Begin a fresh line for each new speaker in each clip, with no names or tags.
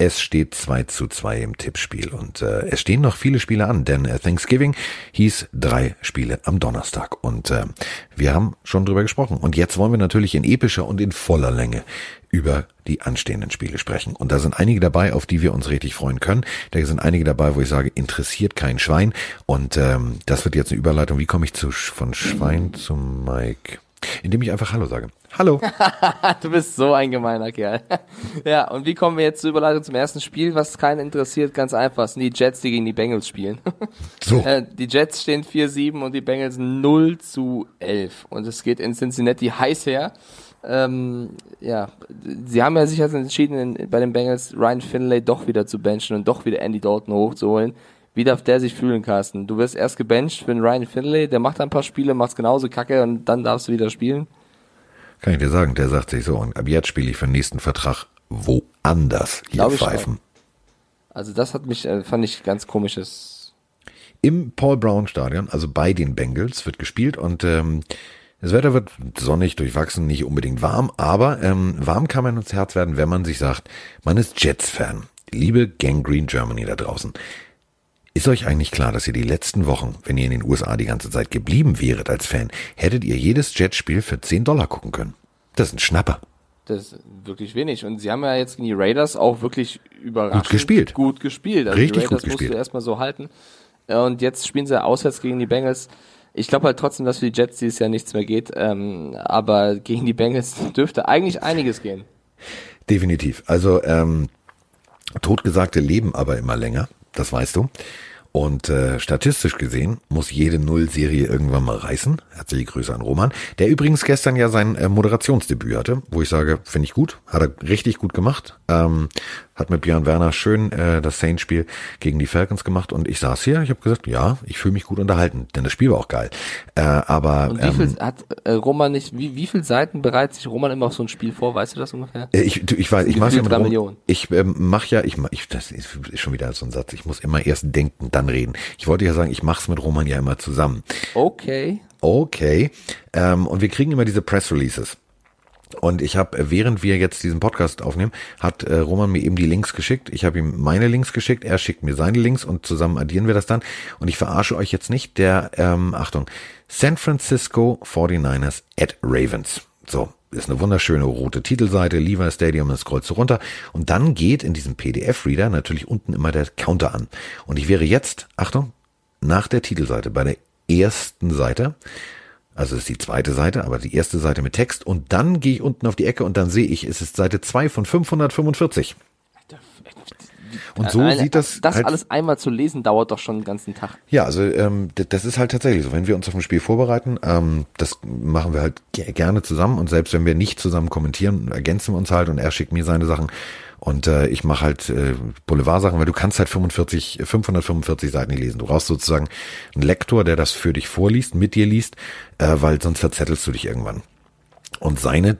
Es steht 2 zu 2 im Tippspiel und äh, es stehen noch viele Spiele an, denn äh, Thanksgiving hieß drei Spiele am Donnerstag und äh, wir haben schon drüber gesprochen. Und jetzt wollen wir natürlich in epischer und in voller Länge über die anstehenden Spiele sprechen. Und da sind einige dabei, auf die wir uns richtig freuen können. Da sind einige dabei, wo ich sage, interessiert kein Schwein. Und ähm, das wird jetzt eine Überleitung. Wie komme ich zu von Schwein zu Mike? Indem ich einfach Hallo sage. Hallo.
du bist so ein gemeiner Kerl. ja, und wie kommen wir jetzt zur Überleitung zum ersten Spiel, was keinen interessiert? Ganz einfach. Es sind die Jets, die gegen die Bengals spielen. so. Äh, die Jets stehen 4-7 und die Bengals 0 zu 11. Und es geht in Cincinnati heiß her. Ähm, ja, sie haben ja sich entschieden, in, bei den Bengals Ryan Finlay doch wieder zu benchen und doch wieder Andy Dalton hochzuholen. Wie darf der sich fühlen, Carsten? Du wirst erst gebencht für den Ryan Finlay, der macht ein paar Spiele, macht's genauso kacke und dann darfst du wieder spielen.
Kann ich dir sagen, der sagt sich so, und ab jetzt spiele ich für den nächsten Vertrag woanders hier Glaub pfeifen.
Also das hat mich, äh, fand ich ganz komisches.
Im Paul Brown Stadion, also bei den Bengals, wird gespielt und ähm, das Wetter wird sonnig, durchwachsen, nicht unbedingt warm, aber ähm, warm kann man ins Herz werden, wenn man sich sagt, man ist Jets-Fan. Liebe Gang Green Germany da draußen. Ist euch eigentlich klar, dass ihr die letzten Wochen, wenn ihr in den USA die ganze Zeit geblieben wäret als Fan, hättet ihr jedes Jetspiel für 10 Dollar gucken können? Das ist ein Schnapper.
Das ist wirklich wenig. Und sie haben ja jetzt gegen die Raiders auch wirklich überraschend
gut gespielt.
Gut gespielt.
Also Richtig die Raiders gut gespielt. musst
du erstmal so halten. Und jetzt spielen sie auswärts gegen die Bengals. Ich glaube halt trotzdem, dass für die Jets dieses Jahr nichts mehr geht. Ähm, aber gegen die Bengals dürfte eigentlich einiges gehen.
Definitiv. Also ähm, Totgesagte leben aber immer länger, das weißt du. Und äh, statistisch gesehen muss jede Null-Serie irgendwann mal reißen. Herzliche Grüße an Roman, der übrigens gestern ja sein äh, Moderationsdebüt hatte, wo ich sage, finde ich gut, hat er richtig gut gemacht. Ähm, hat mit Björn Werner schön äh, das Saints-Spiel gegen die Falcons gemacht und ich saß hier, ich habe gesagt, ja, ich fühle mich gut unterhalten, denn das Spiel war auch geil. Äh, aber
und wie viel ähm, hat äh, Roman nicht, wie, wie viel Seiten bereitet sich Roman immer auf so ein Spiel vor, weißt du das ungefähr?
Äh, ich, du, ich weiß, ich mache ja mit Roman, Ich ähm, mache ja, ich, ich das ist schon wieder so ein Satz, ich muss immer erst denken, dann reden. Ich wollte ja sagen, ich mache es mit Roman ja immer zusammen.
Okay.
Okay. Ähm, und wir kriegen immer diese Press Releases. Und ich habe, während wir jetzt diesen Podcast aufnehmen, hat äh, Roman mir eben die Links geschickt. Ich habe ihm meine Links geschickt, er schickt mir seine Links und zusammen addieren wir das dann. Und ich verarsche euch jetzt nicht, der, ähm, Achtung, San Francisco 49ers at Ravens. So, ist eine wunderschöne rote Titelseite, Levi Stadium, das scrollst du runter. Und dann geht in diesem PDF-Reader natürlich unten immer der Counter an. Und ich wäre jetzt, Achtung, nach der Titelseite bei der ersten Seite also ist die zweite Seite, aber die erste Seite mit Text. Und dann gehe ich unten auf die Ecke und dann sehe ich, es ist Seite 2 von 545. Und so Eine, sieht das.
Das halt, alles einmal zu lesen dauert doch schon den ganzen Tag.
Ja, also ähm, das ist halt tatsächlich so. Wenn wir uns auf ein Spiel vorbereiten, ähm, das machen wir halt gerne zusammen. Und selbst wenn wir nicht zusammen kommentieren, ergänzen wir uns halt und er schickt mir seine Sachen. Und äh, ich mache halt äh, Boulevard-Sachen, weil du kannst halt 45, 545 Seiten nicht lesen. Du brauchst sozusagen einen Lektor, der das für dich vorliest, mit dir liest, äh, weil sonst verzettelst du dich irgendwann. Und seine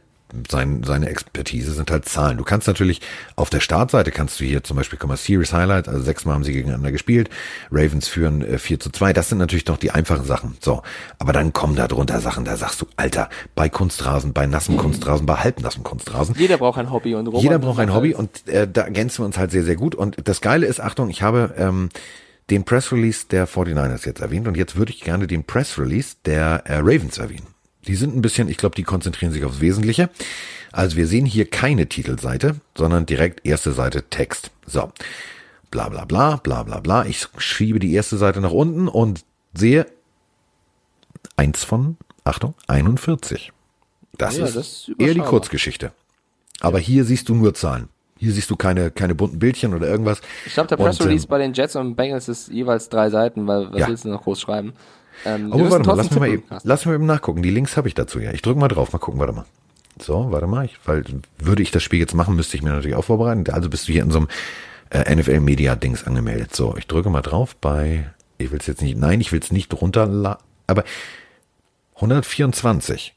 sein, seine Expertise sind halt Zahlen. Du kannst natürlich auf der Startseite kannst du hier zum Beispiel, komm mal, Series Highlight, also sechsmal haben sie gegeneinander gespielt, Ravens führen äh, 4 zu 2, das sind natürlich noch die einfachen Sachen. So, aber dann kommen da drunter Sachen, da sagst du, Alter, bei Kunstrasen, bei nassem Kunstrasen, bei halbnassem Kunstrasen.
Jeder braucht ein Hobby und
Robert Jeder braucht ein Hobby und äh, da ergänzen wir uns halt sehr, sehr gut. Und das Geile ist, Achtung, ich habe ähm, den Press Release der 49ers jetzt erwähnt und jetzt würde ich gerne den Press Release der äh, Ravens erwähnen. Die sind ein bisschen, ich glaube, die konzentrieren sich aufs Wesentliche. Also wir sehen hier keine Titelseite, sondern direkt erste Seite Text. So. Bla bla bla, bla bla bla. Ich schiebe die erste Seite nach unten und sehe eins von, Achtung, 41. Das ja, ist das eher die Kurzgeschichte. Aber hier siehst du nur Zahlen. Hier siehst du keine, keine bunten Bildchen oder irgendwas.
Ich glaube, der Press Release ähm, bei den Jets und Bengals ist jeweils drei Seiten, weil was ja. willst du noch groß schreiben?
Ähm, oh, warte mal, lass mich mal, eben, lass mal eben nachgucken. Die Links habe ich dazu ja. Ich drücke mal drauf, mal gucken, warte mal. So, warte mal, ich, weil würde ich das Spiel jetzt machen, müsste ich mir natürlich auch vorbereiten. Also bist du hier in so einem äh, NFL Media Dings angemeldet. So, ich drücke mal drauf bei, ich will es jetzt nicht, nein, ich will es nicht runterladen, aber 124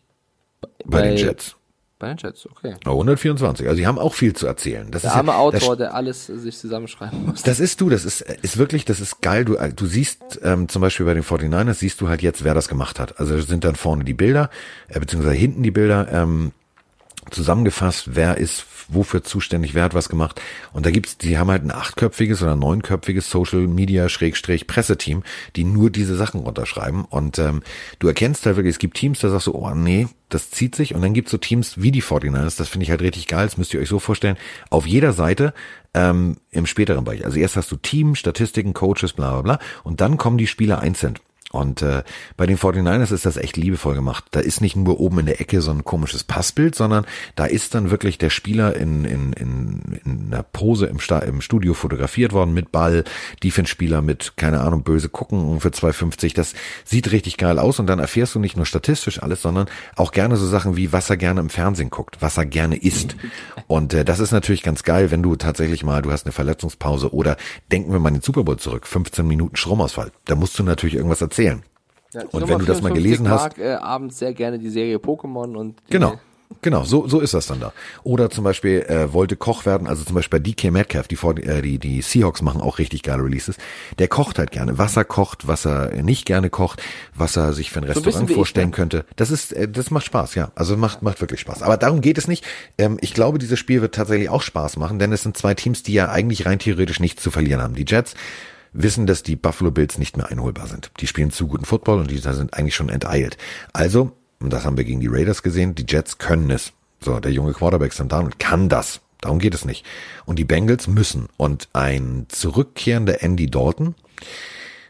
bei, bei den Jets.
Bei den Jets, okay.
124. Also sie haben auch viel zu erzählen.
Das der ist arme ja, Autor, der alles sich zusammenschreiben muss.
Das ist du, das ist, ist wirklich, das ist geil. Du, du siehst ähm, zum Beispiel bei den 49ers, siehst du halt jetzt, wer das gemacht hat. Also sind dann vorne die Bilder, äh, beziehungsweise hinten die Bilder. Ähm, zusammengefasst, wer ist wofür zuständig, wer hat was gemacht. Und da gibt's, die haben halt ein achtköpfiges oder neunköpfiges Social Media Schrägstrich Presseteam, die nur diese Sachen runterschreiben. Und ähm, du erkennst halt wirklich, es gibt Teams, da sagst du, oh nee, das zieht sich. Und dann gibt's so Teams wie die 49ers, das finde ich halt richtig geil, das müsst ihr euch so vorstellen. Auf jeder Seite ähm, im späteren Bereich. Also erst hast du Team, Statistiken, Coaches, bla bla bla. Und dann kommen die Spieler einzeln. Und äh, bei den 49ers ist das echt liebevoll gemacht. Da ist nicht nur oben in der Ecke so ein komisches Passbild, sondern da ist dann wirklich der Spieler in, in, in, in einer Pose im, Sta im Studio fotografiert worden mit Ball, Defense-Spieler mit, keine Ahnung, böse gucken für 2,50. Das sieht richtig geil aus und dann erfährst du nicht nur statistisch alles, sondern auch gerne so Sachen wie, was er gerne im Fernsehen guckt, was er gerne isst. Und äh, das ist natürlich ganz geil, wenn du tatsächlich mal, du hast eine Verletzungspause oder denken wir mal den Super Bowl zurück, 15 Minuten Stromausfall. Da musst du natürlich irgendwas erzählen erzählen. Ja, und wenn du das mal gelesen hast.
Ich mag äh, abends sehr gerne die Serie Pokémon und.
Genau. Genau, so, so ist das dann da. Oder zum Beispiel äh, wollte Koch werden, also zum Beispiel bei DK Metcalf, die, äh, die, die Seahawks machen auch richtig geile Releases. Der kocht halt gerne, was er kocht, was er nicht gerne kocht, was er sich für ein Restaurant so ein vorstellen ich, könnte. Das ist, äh, das macht Spaß, ja. Also macht, macht wirklich Spaß. Aber darum geht es nicht. Ähm, ich glaube, dieses Spiel wird tatsächlich auch Spaß machen, denn es sind zwei Teams, die ja eigentlich rein theoretisch nichts zu verlieren haben. Die Jets wissen, dass die Buffalo Bills nicht mehr einholbar sind. Die spielen zu guten Football und die sind eigentlich schon enteilt. Also, und das haben wir gegen die Raiders gesehen, die Jets können es. So, der junge Quarterback Sam Darnold kann das. Darum geht es nicht. Und die Bengals müssen. Und ein zurückkehrender Andy Dalton,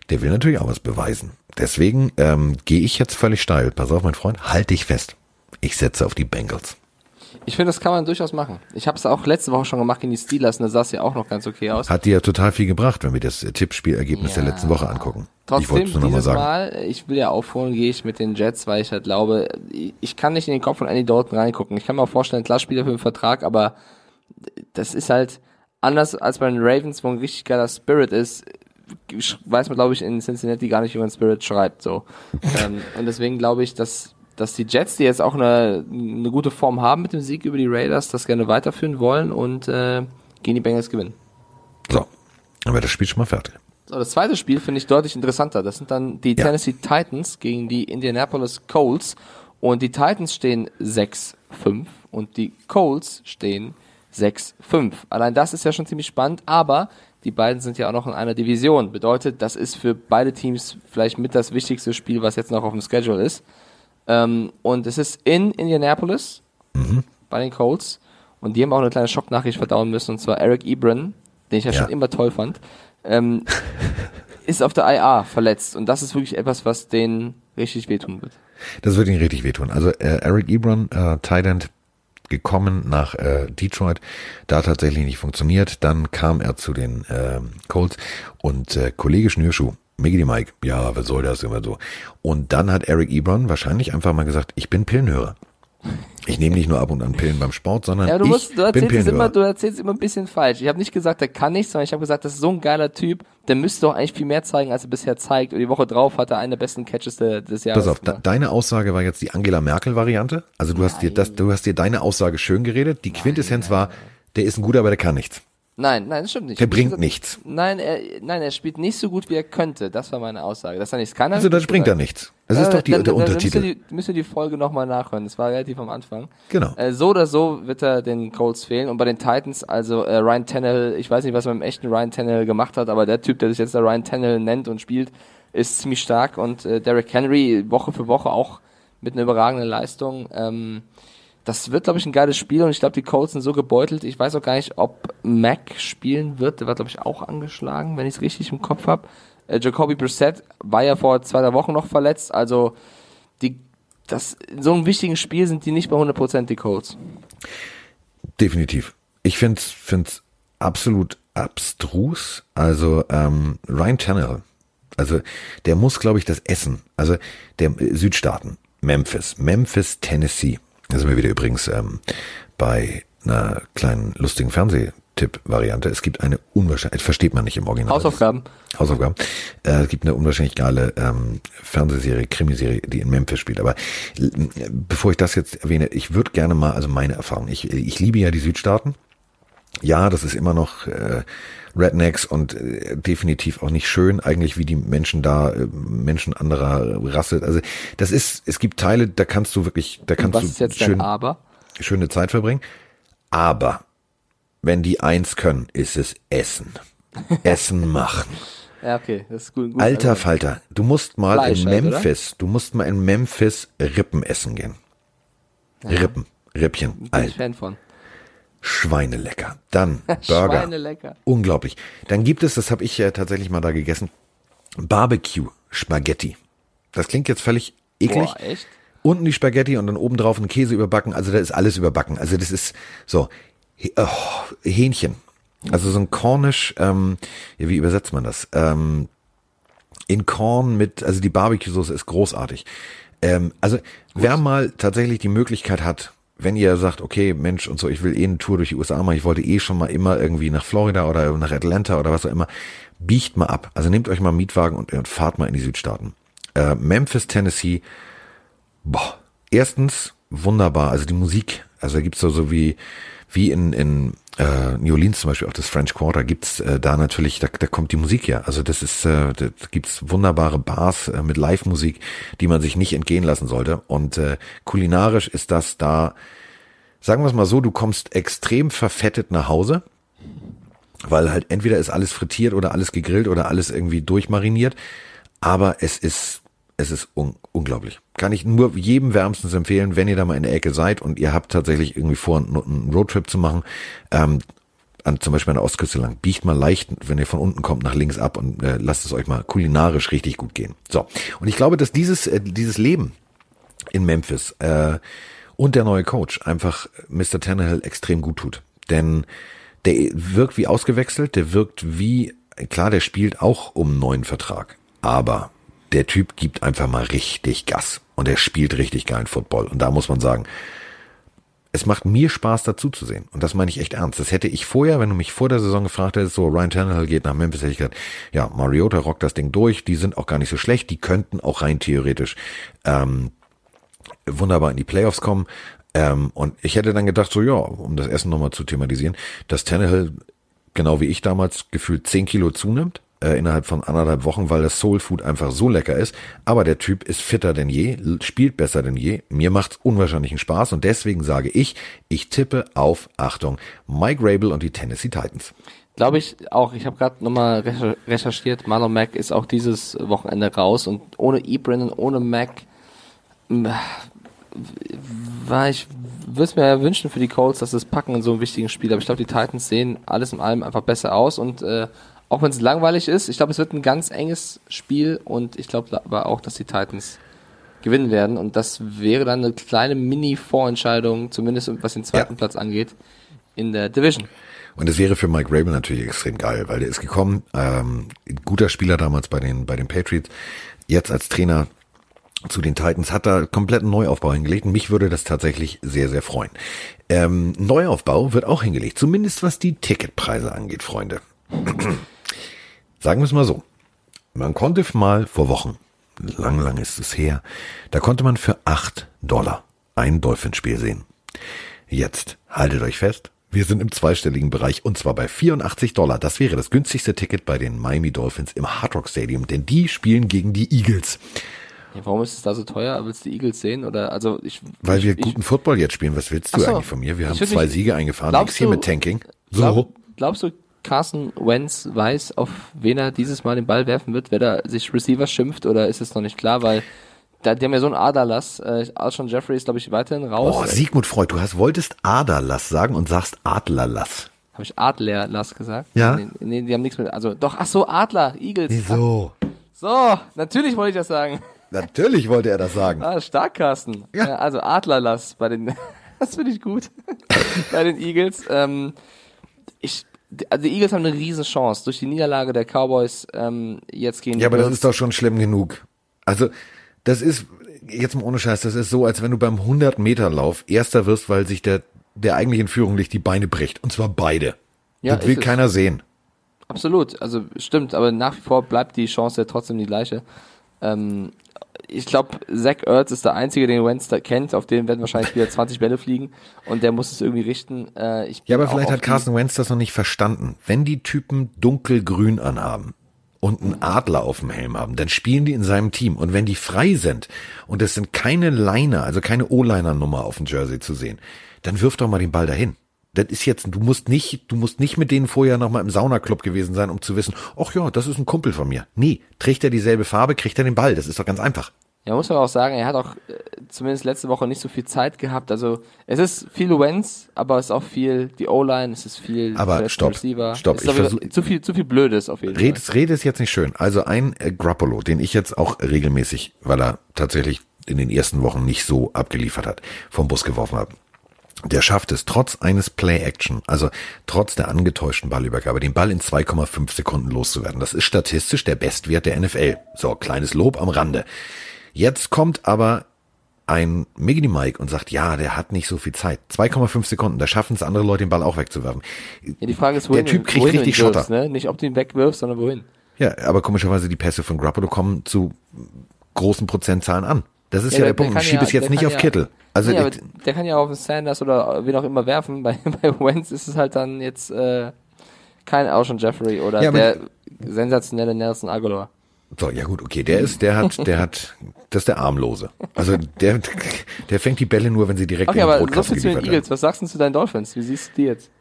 der will natürlich auch was beweisen. Deswegen ähm, gehe ich jetzt völlig steil. Pass auf, mein Freund, halt dich fest. Ich setze auf die Bengals.
Ich finde, das kann man durchaus machen. Ich habe es auch letzte Woche schon gemacht gegen die Steelers und da sah es ja auch noch ganz okay aus.
Hat dir ja total viel gebracht, wenn wir das Tippspielergebnis ja. der letzten Woche angucken.
Trotzdem, ich dieses mal, mal, ich will ja aufholen, gehe ich mit den Jets, weil ich halt glaube, ich kann nicht in den Kopf von Andy Dalton reingucken. Ich kann mir auch vorstellen, klar Spieler für den Vertrag, aber das ist halt anders als bei den Ravens, wo ein richtig geiler Spirit ist, weiß man, glaube ich, in Cincinnati gar nicht, wie man Spirit schreibt. So. ähm, und deswegen glaube ich, dass dass die Jets, die jetzt auch eine, eine gute Form haben mit dem Sieg über die Raiders, das gerne weiterführen wollen und äh, gegen die Bengals gewinnen.
So, dann wäre das Spiel schon mal fertig.
So, das zweite Spiel finde ich deutlich interessanter. Das sind dann die ja. Tennessee Titans gegen die Indianapolis Colts. Und die Titans stehen 6-5 und die Colts stehen 6-5. Allein das ist ja schon ziemlich spannend, aber die beiden sind ja auch noch in einer Division. Bedeutet, das ist für beide Teams vielleicht mit das wichtigste Spiel, was jetzt noch auf dem Schedule ist. Ähm, und es ist in Indianapolis mhm. bei den Colts. Und die haben auch eine kleine Schocknachricht verdauen müssen. Und zwar Eric Ebron, den ich ja, ja. schon immer toll fand, ähm, ist auf der IA verletzt. Und das ist wirklich etwas, was denen richtig wehtun wird.
Das wird ihnen richtig wehtun. Also äh, Eric Ebron, äh, Thailand, gekommen nach äh, Detroit, da tatsächlich nicht funktioniert. Dann kam er zu den äh, Colts und äh, Kollege Schnürschuh, Miggity Mike, ja, was soll das immer so? Und dann hat Eric Ebron wahrscheinlich einfach mal gesagt, ich bin Pillenhörer. Ich nehme nicht nur ab und an Pillen beim Sport, sondern ja,
du
musst,
du erzählst. Immer, du erzählst immer ein bisschen falsch. Ich habe nicht gesagt, der kann nichts, sondern ich habe gesagt, das ist so ein geiler Typ, der müsste doch eigentlich viel mehr zeigen, als er bisher zeigt. Und die Woche drauf hat er einen der besten Catches de, des Jahres.
Pass auf, de, deine Aussage war jetzt die Angela Merkel-Variante. Also du Nein. hast dir das, du hast dir deine Aussage schön geredet. Die Quintessenz war, der ist ein guter, aber der kann nichts.
Nein, nein, das stimmt nicht.
Der bringt gesagt, nichts.
Nein, er, nein, er spielt nicht so gut, wie er könnte. Das war meine Aussage. Dass er nichts kann.
Also, das bringt er nichts. Das ist äh, doch die, dann, der Untertitel.
Müsst ihr, die, müsst ihr die Folge nochmal nachhören. Das war relativ am Anfang.
Genau.
Äh, so oder so wird er den Colts fehlen. Und bei den Titans, also äh, Ryan Tannehill, ich weiß nicht, was man mit dem echten Ryan Tannehill gemacht hat, aber der Typ, der sich jetzt der Ryan Tannehill nennt und spielt, ist ziemlich stark. Und äh, Derrick Henry Woche für Woche auch mit einer überragenden Leistung. Ähm, das wird, glaube ich, ein geiles Spiel und ich glaube, die Colts sind so gebeutelt. Ich weiß auch gar nicht, ob Mac spielen wird. Der war, glaube ich, auch angeschlagen, wenn ich es richtig im Kopf habe. Äh, Jacoby Brissett war ja vor zwei, drei Wochen noch verletzt. Also, die, das, in so einem wichtigen Spiel sind die nicht bei 100% die Colts.
Definitiv. Ich finde es absolut abstrus. Also, ähm, Ryan Tannehill, also der muss, glaube ich, das Essen, also der äh, Südstaaten, Memphis, Memphis, Tennessee, da sind wir wieder übrigens ähm, bei einer kleinen lustigen Fernsehtipp-Variante. Es gibt eine unwahrscheinlich, versteht man nicht im Original.
Hausaufgaben.
Hausaufgaben. Äh, es gibt eine unwahrscheinlich geile ähm, Fernsehserie, Krimiserie, die in Memphis spielt. Aber äh, bevor ich das jetzt erwähne, ich würde gerne mal, also meine Erfahrung, ich, ich liebe ja die Südstaaten. Ja, das ist immer noch äh, Rednecks und äh, definitiv auch nicht schön, eigentlich wie die Menschen da, äh, Menschen anderer Rasse. Also das ist, es gibt Teile, da kannst du wirklich, da kannst
was
du
ist jetzt
schön.
Aber?
schöne Zeit verbringen. Aber wenn die eins können, ist es Essen. Essen machen.
Ja, okay, das ist gut. gut
Alter also, Falter, du musst mal Fleisch in halt, Memphis, halt, du musst mal in Memphis Rippen essen gehen. Ja. Rippen, Rippchen.
Bin Alter. ich Fan von.
Schweinelecker. Dann Burger.
Schweinelecker.
Unglaublich. Dann gibt es, das habe ich äh, tatsächlich mal da gegessen, Barbecue Spaghetti. Das klingt jetzt völlig eklig.
Boah, echt?
Unten die Spaghetti und dann oben drauf ein Käse überbacken. Also da ist alles überbacken. Also das ist so oh, Hähnchen. Also so ein Cornish, ähm, ja, wie übersetzt man das? Ähm, in Korn mit, also die Barbecue-Soße ist großartig. Ähm, also Gut. wer mal tatsächlich die Möglichkeit hat, wenn ihr sagt, okay, Mensch und so, ich will eh eine Tour durch die USA machen, ich wollte eh schon mal immer irgendwie nach Florida oder nach Atlanta oder was auch immer, biegt mal ab. Also nehmt euch mal einen Mietwagen und, und fahrt mal in die Südstaaten. Äh, Memphis, Tennessee, boah, erstens wunderbar, also die Musik, also da gibt's so, so wie, wie in, in äh, New Orleans zum Beispiel, auch das French Quarter, gibt's äh, da natürlich, da, da kommt die Musik ja. Also das ist, äh, da gibt's wunderbare Bars äh, mit Live-Musik, die man sich nicht entgehen lassen sollte. Und äh, kulinarisch ist das da, sagen wir es mal so, du kommst extrem verfettet nach Hause, weil halt entweder ist alles frittiert oder alles gegrillt oder alles irgendwie durchmariniert. Aber es ist es ist un unglaublich. Kann ich nur jedem wärmstens empfehlen, wenn ihr da mal in der Ecke seid und ihr habt tatsächlich irgendwie vor, einen Roadtrip zu machen, ähm, an, zum Beispiel an der Ostküste lang, biegt mal leicht, wenn ihr von unten kommt, nach links ab und äh, lasst es euch mal kulinarisch richtig gut gehen. So. Und ich glaube, dass dieses, äh, dieses Leben in Memphis äh, und der neue Coach einfach Mr. Tannehill extrem gut tut. Denn der wirkt wie ausgewechselt, der wirkt wie, klar, der spielt auch um neuen Vertrag. Aber der Typ gibt einfach mal richtig Gas und er spielt richtig geilen Football. Und da muss man sagen, es macht mir Spaß dazu zu sehen. Und das meine ich echt ernst. Das hätte ich vorher, wenn du mich vor der Saison gefragt hättest, so Ryan Tannehill geht nach Memphis, hätte ich gesagt, ja, Mariota rockt das Ding durch, die sind auch gar nicht so schlecht, die könnten auch rein theoretisch ähm, wunderbar in die Playoffs kommen. Ähm, und ich hätte dann gedacht, so ja, um das Essen nochmal zu thematisieren, dass Tannehill, genau wie ich damals, gefühlt zehn Kilo zunimmt äh, innerhalb von anderthalb Wochen, weil das Soul Food einfach so lecker ist. Aber der Typ ist fitter denn je, spielt besser denn je. Mir macht's unwahrscheinlichen Spaß und deswegen sage ich, ich tippe auf, Achtung, Mike Rabel und die Tennessee Titans.
Glaube ich auch. Ich habe gerade nochmal recherchiert. Marlon Mack ist auch dieses Wochenende raus und ohne Ebrin und ohne Mack war ich würde es mir ja wünschen für die Colts, dass es packen in so einem wichtigen Spiel. Aber ich glaube, die Titans sehen alles in allem einfach besser aus und äh, auch wenn es langweilig ist, ich glaube, es wird ein ganz enges Spiel und ich glaube aber auch, dass die Titans gewinnen werden und das wäre dann eine kleine Mini-Vorentscheidung, zumindest was den zweiten ja. Platz angeht, in der Division.
Und es wäre für Mike Rabel natürlich extrem geil, weil der ist gekommen, ähm, guter Spieler damals bei den, bei den Patriots, jetzt als Trainer zu den Titans hat da kompletten Neuaufbau hingelegt und mich würde das tatsächlich sehr, sehr freuen. Ähm, Neuaufbau wird auch hingelegt, zumindest was die Ticketpreise angeht, Freunde. Sagen wir es mal so. Man konnte mal vor Wochen, lang, lang ist es her, da konnte man für acht Dollar ein Dolphinspiel sehen. Jetzt, haltet euch fest, wir sind im zweistelligen Bereich und zwar bei 84 Dollar. Das wäre das günstigste Ticket bei den Miami Dolphins im Hard Rock Stadium, denn die spielen gegen die Eagles.
Ja, warum ist es da so teuer? Willst du die Eagles sehen? Oder also ich,
Weil
ich,
wir guten Football jetzt spielen. Was willst du so, eigentlich von mir? Wir haben zwei nicht, Siege eingefahren. Nichts hier mit Tanking.
So. Glaub, glaubst du, Carson Wentz weiß, auf wen er dieses Mal den Ball werfen wird, wer da sich Receiver schimpft oder ist es noch nicht klar, weil da, die haben ja so einen Aderlass. Äh, Alshon Jeffrey ist, glaube ich, weiterhin raus.
Oh, Sigmund Freud, du hast, wolltest Aderlass sagen und sagst Adlerlass.
Habe ich Adlerlass gesagt?
Ja.
Nee, nee, die haben nichts mit, also doch, ach so, Adler, Eagles.
Wieso?
So, natürlich wollte ich das sagen.
Natürlich wollte er das sagen.
Ah, stark, Carsten. Ja. ja also Adlerlass bei den, das finde ich gut. bei den Eagles. Ähm, ich, also die Eagles haben eine riesen Chance durch die Niederlage der Cowboys ähm, jetzt gehen.
Ja, aber das ist doch schon schlimm genug. Also das ist jetzt mal ohne Scheiß, das ist so, als wenn du beim 100 Meter Lauf Erster wirst, weil sich der der eigentlichen Führung nicht die Beine bricht und zwar beide. Ja, das will keiner sehen.
Absolut, also stimmt, aber nach wie vor bleibt die Chance ja trotzdem die gleiche. Ähm, ich glaube, Zach Ertz ist der Einzige, den Wentz da kennt. Auf den werden wahrscheinlich wieder 20 Bälle fliegen und der muss es irgendwie richten. Äh,
ja, aber vielleicht hat Carson Wentz das noch nicht verstanden. Wenn die Typen dunkelgrün anhaben und einen Adler auf dem Helm haben, dann spielen die in seinem Team. Und wenn die frei sind und es sind keine Liner, also keine O-Liner-Nummer auf dem Jersey zu sehen, dann wirf doch mal den Ball dahin. Das ist jetzt, du musst nicht, du musst nicht mit denen vorher noch mal im Saunaclub gewesen sein, um zu wissen, ach ja, das ist ein Kumpel von mir. Nee, trägt er dieselbe Farbe, kriegt er den Ball. Das ist doch ganz einfach.
Ja, muss man auch sagen, er hat auch äh, zumindest letzte Woche nicht so viel Zeit gehabt. Also es ist viel Wentz, aber es ist auch viel die O-Line, es ist viel
aber stopp,
Receiver.
stopp.
ich versuch, zu viel, zu viel Blödes auf jeden
Red, Fall. Rede ist jetzt nicht schön. Also ein äh, Grappolo, den ich jetzt auch regelmäßig, weil er tatsächlich in den ersten Wochen nicht so abgeliefert hat, vom Bus geworfen habe. Der schafft es trotz eines Play-Action, also trotz der angetäuschten Ballübergabe, den Ball in 2,5 Sekunden loszuwerden. Das ist statistisch der Bestwert der NFL. So, kleines Lob am Rande. Jetzt kommt aber ein Miggy Mike und sagt, ja, der hat nicht so viel Zeit. 2,5 Sekunden, da schaffen es andere Leute, den Ball auch wegzuwerfen.
Ja, die Frage ist, wohin,
der Typ kriegt
wohin
richtig
wirfst,
Schotter.
Ne? Nicht, ob du ihn wegwirfst, sondern wohin.
Ja, aber komischerweise die Pässe von Grappolo kommen zu großen Prozentzahlen an. Das ist ja, ja der, der Punkt. Ich schiebe es jetzt nicht auf
ja,
Kittel. Also
nee, der kann ja auf Sanders oder wen auch immer werfen. Bei, bei Wentz ist es halt dann jetzt äh, kein Ocean Jeffrey oder
Ja,
der sensationelle Nelson Aguilar.
So, ja gut, okay, der ist, der hat, der hat, das ist der Armlose. Also der, der fängt die Bälle nur, wenn sie direkt
Okay,
in den
aber so
Brotkasten
viel zu den
geliefert
Eagles. Was sagst du zu deinen Dolphins? Wie siehst du die jetzt?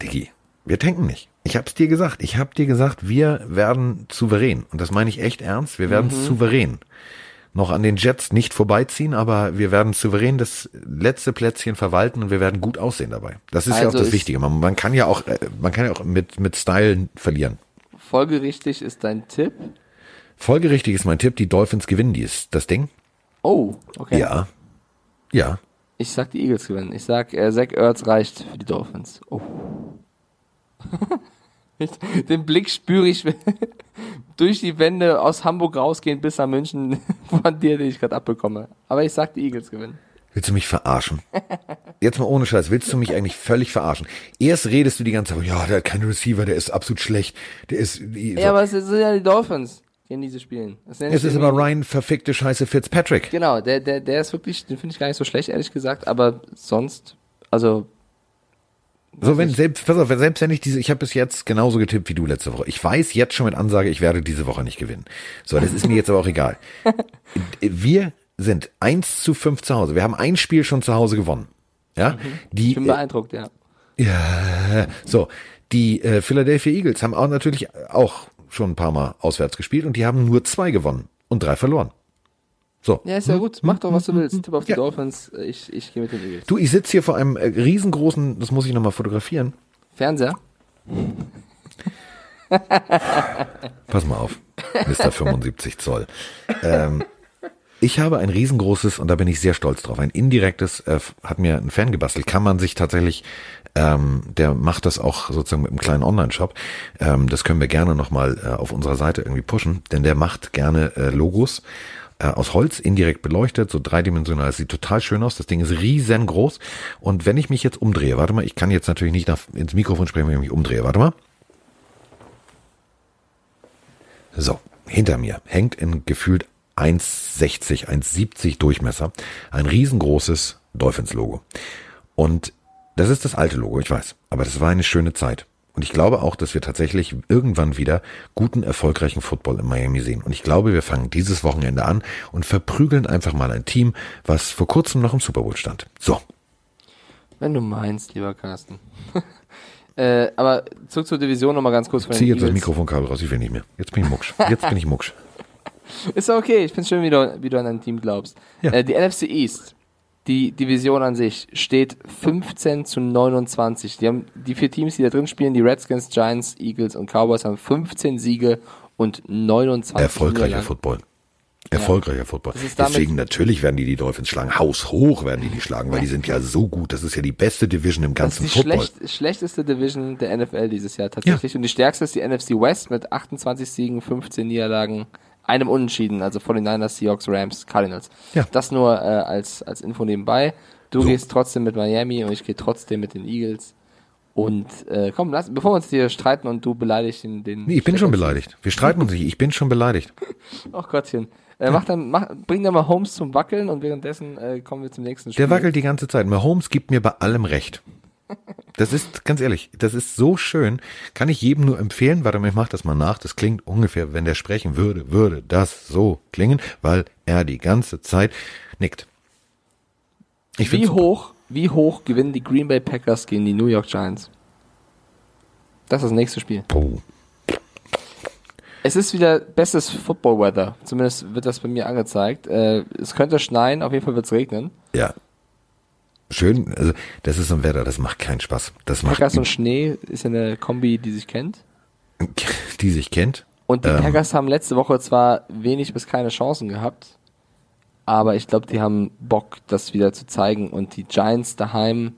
Diggi, wir tanken nicht. Ich hab's dir gesagt. Ich hab dir gesagt, wir werden souverän. Und das meine ich echt ernst. Wir werden souverän. Noch an den Jets nicht vorbeiziehen, aber wir werden souverän das letzte Plätzchen verwalten und wir werden gut aussehen dabei. Das ist ja auch
Also
das Wichtige. Man, man kann ja auch, äh, man kann ja auch mit, mit Style verlieren.
Folgerichtig ist dein Tipp.
Folgerichtig ist mein Tipp, die Dolphins gewinnen dies, das Ding.
Oh, okay.
Ja. Ja.
Ich sag, die Eagles gewinnen. Ich sag, äh, Zach Ertz reicht für die Dolphins. Oh. Den Blick spüre ich durch die Wände aus Hamburg rausgehen bis nach München von dir, den ich gerade abbekomme. Aber ich sag, die Eagles gewinnen.
Willst du mich verarschen? Jetzt mal ohne Scheiß, willst du mich eigentlich völlig verarschen? Erst redest du die ganze Zeit, ja, der hat keinen Receiver, der ist absolut schlecht, der ist, so.
Ja, aber es sind ja die Dolphins, gegen diese spielen.
Es ist aber Ryan verfickte Scheiße Fitzpatrick.
Genau, der, der, der ist wirklich, den finde ich gar nicht so schlecht, ehrlich gesagt, aber sonst, also,
So, wenn selbst, pass auf, selbst wenn ich diese, ich habe bis jetzt genauso getippt wie du letzte Woche. Ich weiß jetzt schon mit Ansage, ich werde diese Woche nicht gewinnen. So, das ist mir jetzt aber auch egal. Wir sind 1 zu 5 zu Hause. Wir haben ein Spiel schon zu Hause gewonnen. Ja, die,
ich bin beeindruckt, ja.
Ja, so. Die äh, Philadelphia Eagles haben auch natürlich auch schon ein paar Mal auswärts gespielt und die haben nur zwei gewonnen und drei verloren. So.
Ja, ist ja gut, mach doch, was du willst. Tipp auf die
Ja.
Dolphins, ich, ich gehe mit den Eagles.
Du, ich sitze hier vor einem äh, riesengroßen, das muss ich nochmal fotografieren.
Fernseher?
Pass mal auf, Mr. 75 Zoll. Ähm, ich habe ein riesengroßes, und da bin ich sehr stolz drauf, ein indirektes, äh, hat mir ein Fan gebastelt, kann man sich tatsächlich, ähm, der macht das auch sozusagen mit einem kleinen Online-Shop. Ähm, das können wir gerne nochmal äh, auf unserer Seite irgendwie pushen, denn der macht gerne äh, Logos äh, aus Holz, indirekt beleuchtet, so dreidimensional. Es sieht total schön aus. Das Ding ist riesengroß. Und wenn ich mich jetzt umdrehe, warte mal, ich kann jetzt natürlich nicht nach, ins Mikrofon sprechen, wenn ich mich umdrehe. Warte mal. So, hinter mir hängt in gefühlt 1,60, 1,70 Durchmesser ein riesengroßes Dolphins-Logo. Und das ist das alte Logo, ich weiß. Aber das war eine schöne Zeit. Und ich glaube auch, dass wir tatsächlich irgendwann wieder guten, erfolgreichen Football in Miami sehen. Und ich glaube, wir fangen dieses Wochenende an und verprügeln einfach mal ein Team, was vor kurzem noch im Super Bowl stand. So.
Wenn du meinst, lieber Carsten. äh, aber zurück zur Division nochmal ganz kurz von den
Zieh jetzt das
Eagles.
Mikrofonkabel raus, ich will nicht mehr. Jetzt bin ich mucksch. Jetzt bin ich mucksch.
Ist okay, ich find's schön, wie du, wie du an dein Team glaubst.
Ja.
Äh, die NFC East, die Division an sich, steht 15 zu 29. Die, haben, die vier Teams, die da drin spielen, die Redskins, Giants, Eagles und Cowboys, haben 15 Siege und 29
Erfolgreicher. Football. Erfolgreicher Football.
Das ist damit-
Deswegen natürlich werden die die Dolphins schlagen. Haushoch werden die die schlagen, weil die sind ja so gut. Das ist ja die beste Division im
Das
ganzen
ist die
Football.
schlecht, schlechteste Division der NFL dieses Jahr tatsächlich. Und die stärkste ist die NFC West mit 28 Siegen, 15 Niederlagen, einem Unentschieden, also 49ers, Seahawks, Rams, Cardinals.
Ja.
Das nur äh, als, als Info nebenbei. Du
So.
gehst trotzdem mit Miami und ich gehe trotzdem mit den Eagles. Und äh, komm, lass, bevor wir uns hier streiten und du beleidigst den. den
Nee, ich bin schon beleidigt. Wir streiten uns nicht. Ich bin schon beleidigt.
Ach Gottchen. Äh, mach dann, mach, bring dann mal Holmes zum Wackeln und währenddessen äh, kommen wir zum nächsten Spiel.
Der wackelt die ganze Zeit. Mahomes gibt mir bei allem recht. Das ist, ganz ehrlich, das ist so schön. Kann ich jedem nur empfehlen. Warte mal, ich mach das mal nach. Das klingt ungefähr, wenn der sprechen würde, würde das so klingen, weil er die ganze Zeit nickt.
Ich wie hoch, wie hoch gewinnen die Green Bay Packers gegen die New York Giants? Das ist das nächste Spiel. Oh. Es ist wieder bestes Football Weather. Zumindest wird das bei mir angezeigt. Äh, es könnte schneien, auf jeden Fall wird es regnen.
Ja. Schön, also das ist so ein Wetter, das macht keinen Spaß. Das
macht Packers und Schnee ist eine Kombi, die sich kennt.
Die sich kennt.
Und die ähm, Packers haben letzte Woche zwar wenig bis keine Chancen gehabt, aber ich glaube, die haben Bock, das wieder zu zeigen. Und die Giants daheim,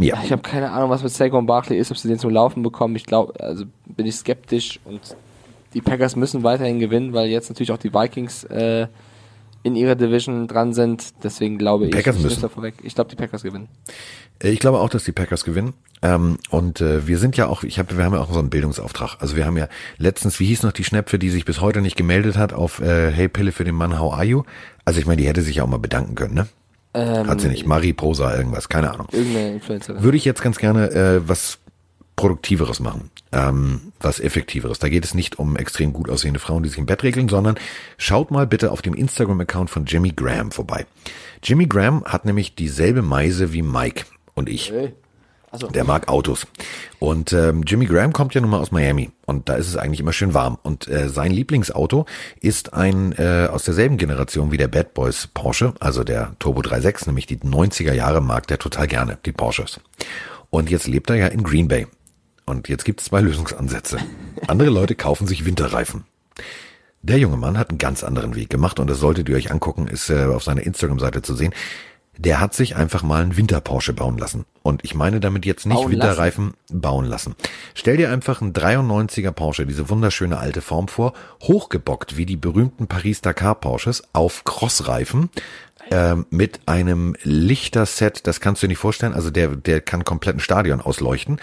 ja. Ich habe keine Ahnung, was mit Saquon Barkley ist, ob sie den zum Laufen bekommen. Ich glaube, also bin ich skeptisch und die Packers müssen weiterhin gewinnen, weil jetzt natürlich auch die Vikings äh, in ihrer Division dran sind. Deswegen glaube ich,
Packers müssen.
ich glaube, die Packers gewinnen.
Äh, ich glaube auch, dass die Packers gewinnen. Ähm, und äh, wir sind ja auch, ich habe, wir haben ja auch so einen Bildungsauftrag. Also wir haben ja letztens, wie hieß noch die Schnäpfe, die sich bis heute nicht gemeldet hat auf äh, Hey Pille für den Mann, how are you? Also ich meine, die hätte sich ja auch mal bedanken können, ne? Ähm, hat sie nicht. Marie Prosa, irgendwas, keine Ahnung. Irgendeine Influencerin. Würde ich jetzt ganz gerne äh, was Produktiveres machen, ähm, was Effektiveres. Da geht es nicht um extrem gut aussehende Frauen, die sich im Bett regeln, sondern schaut mal bitte auf dem Instagram-Account von Jimmy Graham vorbei. Jimmy Graham hat nämlich dieselbe Meise wie Mike und ich. Hey. Also. Der mag Autos. Und ähm, Jimmy Graham kommt ja nun mal aus Miami und da ist es eigentlich immer schön warm. Und äh, sein Lieblingsauto ist ein äh, aus derselben Generation wie der Bad Boys Porsche, also der Turbo 3.6, nämlich die 90er Jahre mag der total gerne, die Porsches. Und jetzt lebt er ja in Green Bay. Und jetzt gibt es zwei Lösungsansätze. Andere Leute kaufen sich Winterreifen. Der junge Mann hat einen ganz anderen Weg gemacht und das solltet ihr euch angucken, ist äh, auf seiner Instagram-Seite zu sehen. Der hat sich einfach mal einen Winter-Porsche bauen lassen. Und ich meine damit jetzt nicht bauen Winterreifen lassen. bauen lassen. Stell dir einfach einen 93er Porsche, diese wunderschöne alte Form vor, hochgebockt wie die berühmten Paris-Dakar Porsches auf Crossreifen, äh, mit einem Lichterset, das kannst du dir nicht vorstellen, also der, der kann kompletten Stadion ausleuchten.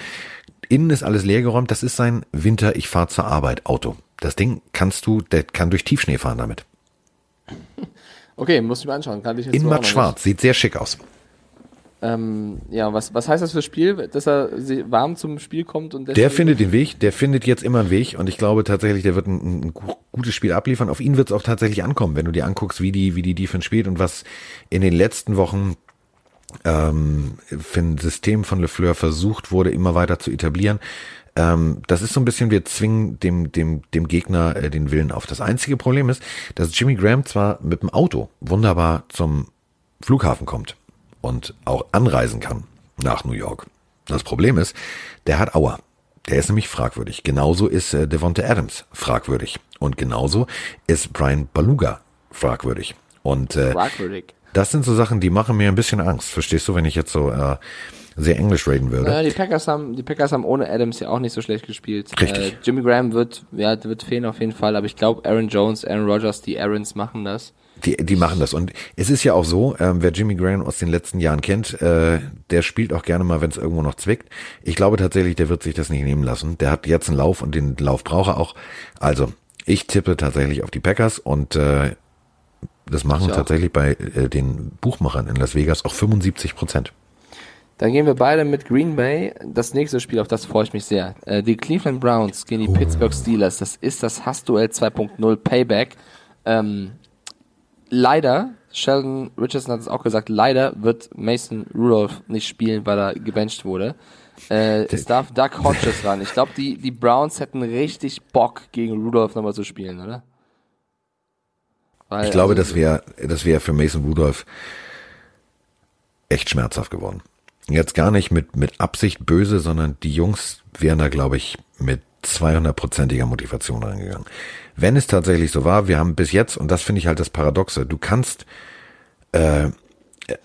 Innen ist alles leergeräumt. Das ist sein Winter, ich fahre zur Arbeit Auto. Das Ding kannst du, der kann durch Tiefschnee fahren damit.
Okay, muss ich mir anschauen. Kann ich
jetzt In matt schwarz, sieht sehr schick aus.
Ähm, ja, was, was heißt das für Spiel, dass er warm zum Spiel kommt und
der findet den Weg, der findet jetzt immer einen Weg und ich glaube tatsächlich, der wird ein, ein gutes Spiel abliefern. Auf ihn wird es auch tatsächlich ankommen, wenn du dir anguckst, wie die, wie die Defense spielt und was in den letzten Wochen ähm, für ein System von LeFleur versucht wurde, immer weiter zu etablieren. Ähm, das ist so ein bisschen, wir zwingen dem, dem, dem Gegner äh, den Willen auf. Das einzige Problem ist, dass Jimmy Graham zwar mit dem Auto wunderbar zum Flughafen kommt und auch anreisen kann nach New York. Das Problem ist, der hat Auer. Der ist nämlich fragwürdig. Genauso ist äh, Devonta Adams fragwürdig. Und genauso ist Brian Baluga fragwürdig. Und äh, fragwürdig. Das sind so Sachen, die machen mir ein bisschen Angst. Verstehst du, wenn ich jetzt so äh, sehr Englisch reden würde?
Ja, die Packers haben, die Packers haben ohne Adams ja auch nicht so schlecht gespielt.
Richtig.
Äh, Jimmy Graham wird, ja, wird fehlen auf jeden Fall, aber ich glaube, Aaron Jones, Aaron Rodgers, die Aarons machen das.
Die, die machen das. Und es ist ja auch so, ähm, wer Jimmy Graham aus den letzten Jahren kennt, äh, der spielt auch gerne mal, wenn es irgendwo noch zwickt. Ich glaube tatsächlich, der wird sich das nicht nehmen lassen. Der hat jetzt einen Lauf und den Lauf braucht er auch. Also, ich tippe tatsächlich auf die Packers und äh, das machen tatsächlich bei äh, den Buchmachern in Las Vegas auch 75 Prozent.
Dann gehen wir beide mit Green Bay. Das nächste Spiel, auf das freue ich mich sehr. Äh, die Cleveland Browns gegen die oh. Pittsburgh Steelers. Das ist das Hassduell 2.0 Payback. Ähm, leider, Sheldon Richardson hat es auch gesagt, leider wird Mason Rudolph nicht spielen, weil er gebencht wurde. Äh, es darf Doug Hodges ran. Ich glaube, die, die Browns hätten richtig Bock, gegen Rudolph nochmal zu spielen, oder?
Weil, ich glaube, also, das wäre das wäre für Mason Rudolph echt schmerzhaft geworden. Jetzt gar nicht mit, mit Absicht böse, sondern die Jungs wären da, glaube ich, mit 200-prozentiger Motivation reingegangen. Wenn es tatsächlich so war, wir haben bis jetzt, und das finde ich halt das Paradoxe, du kannst äh,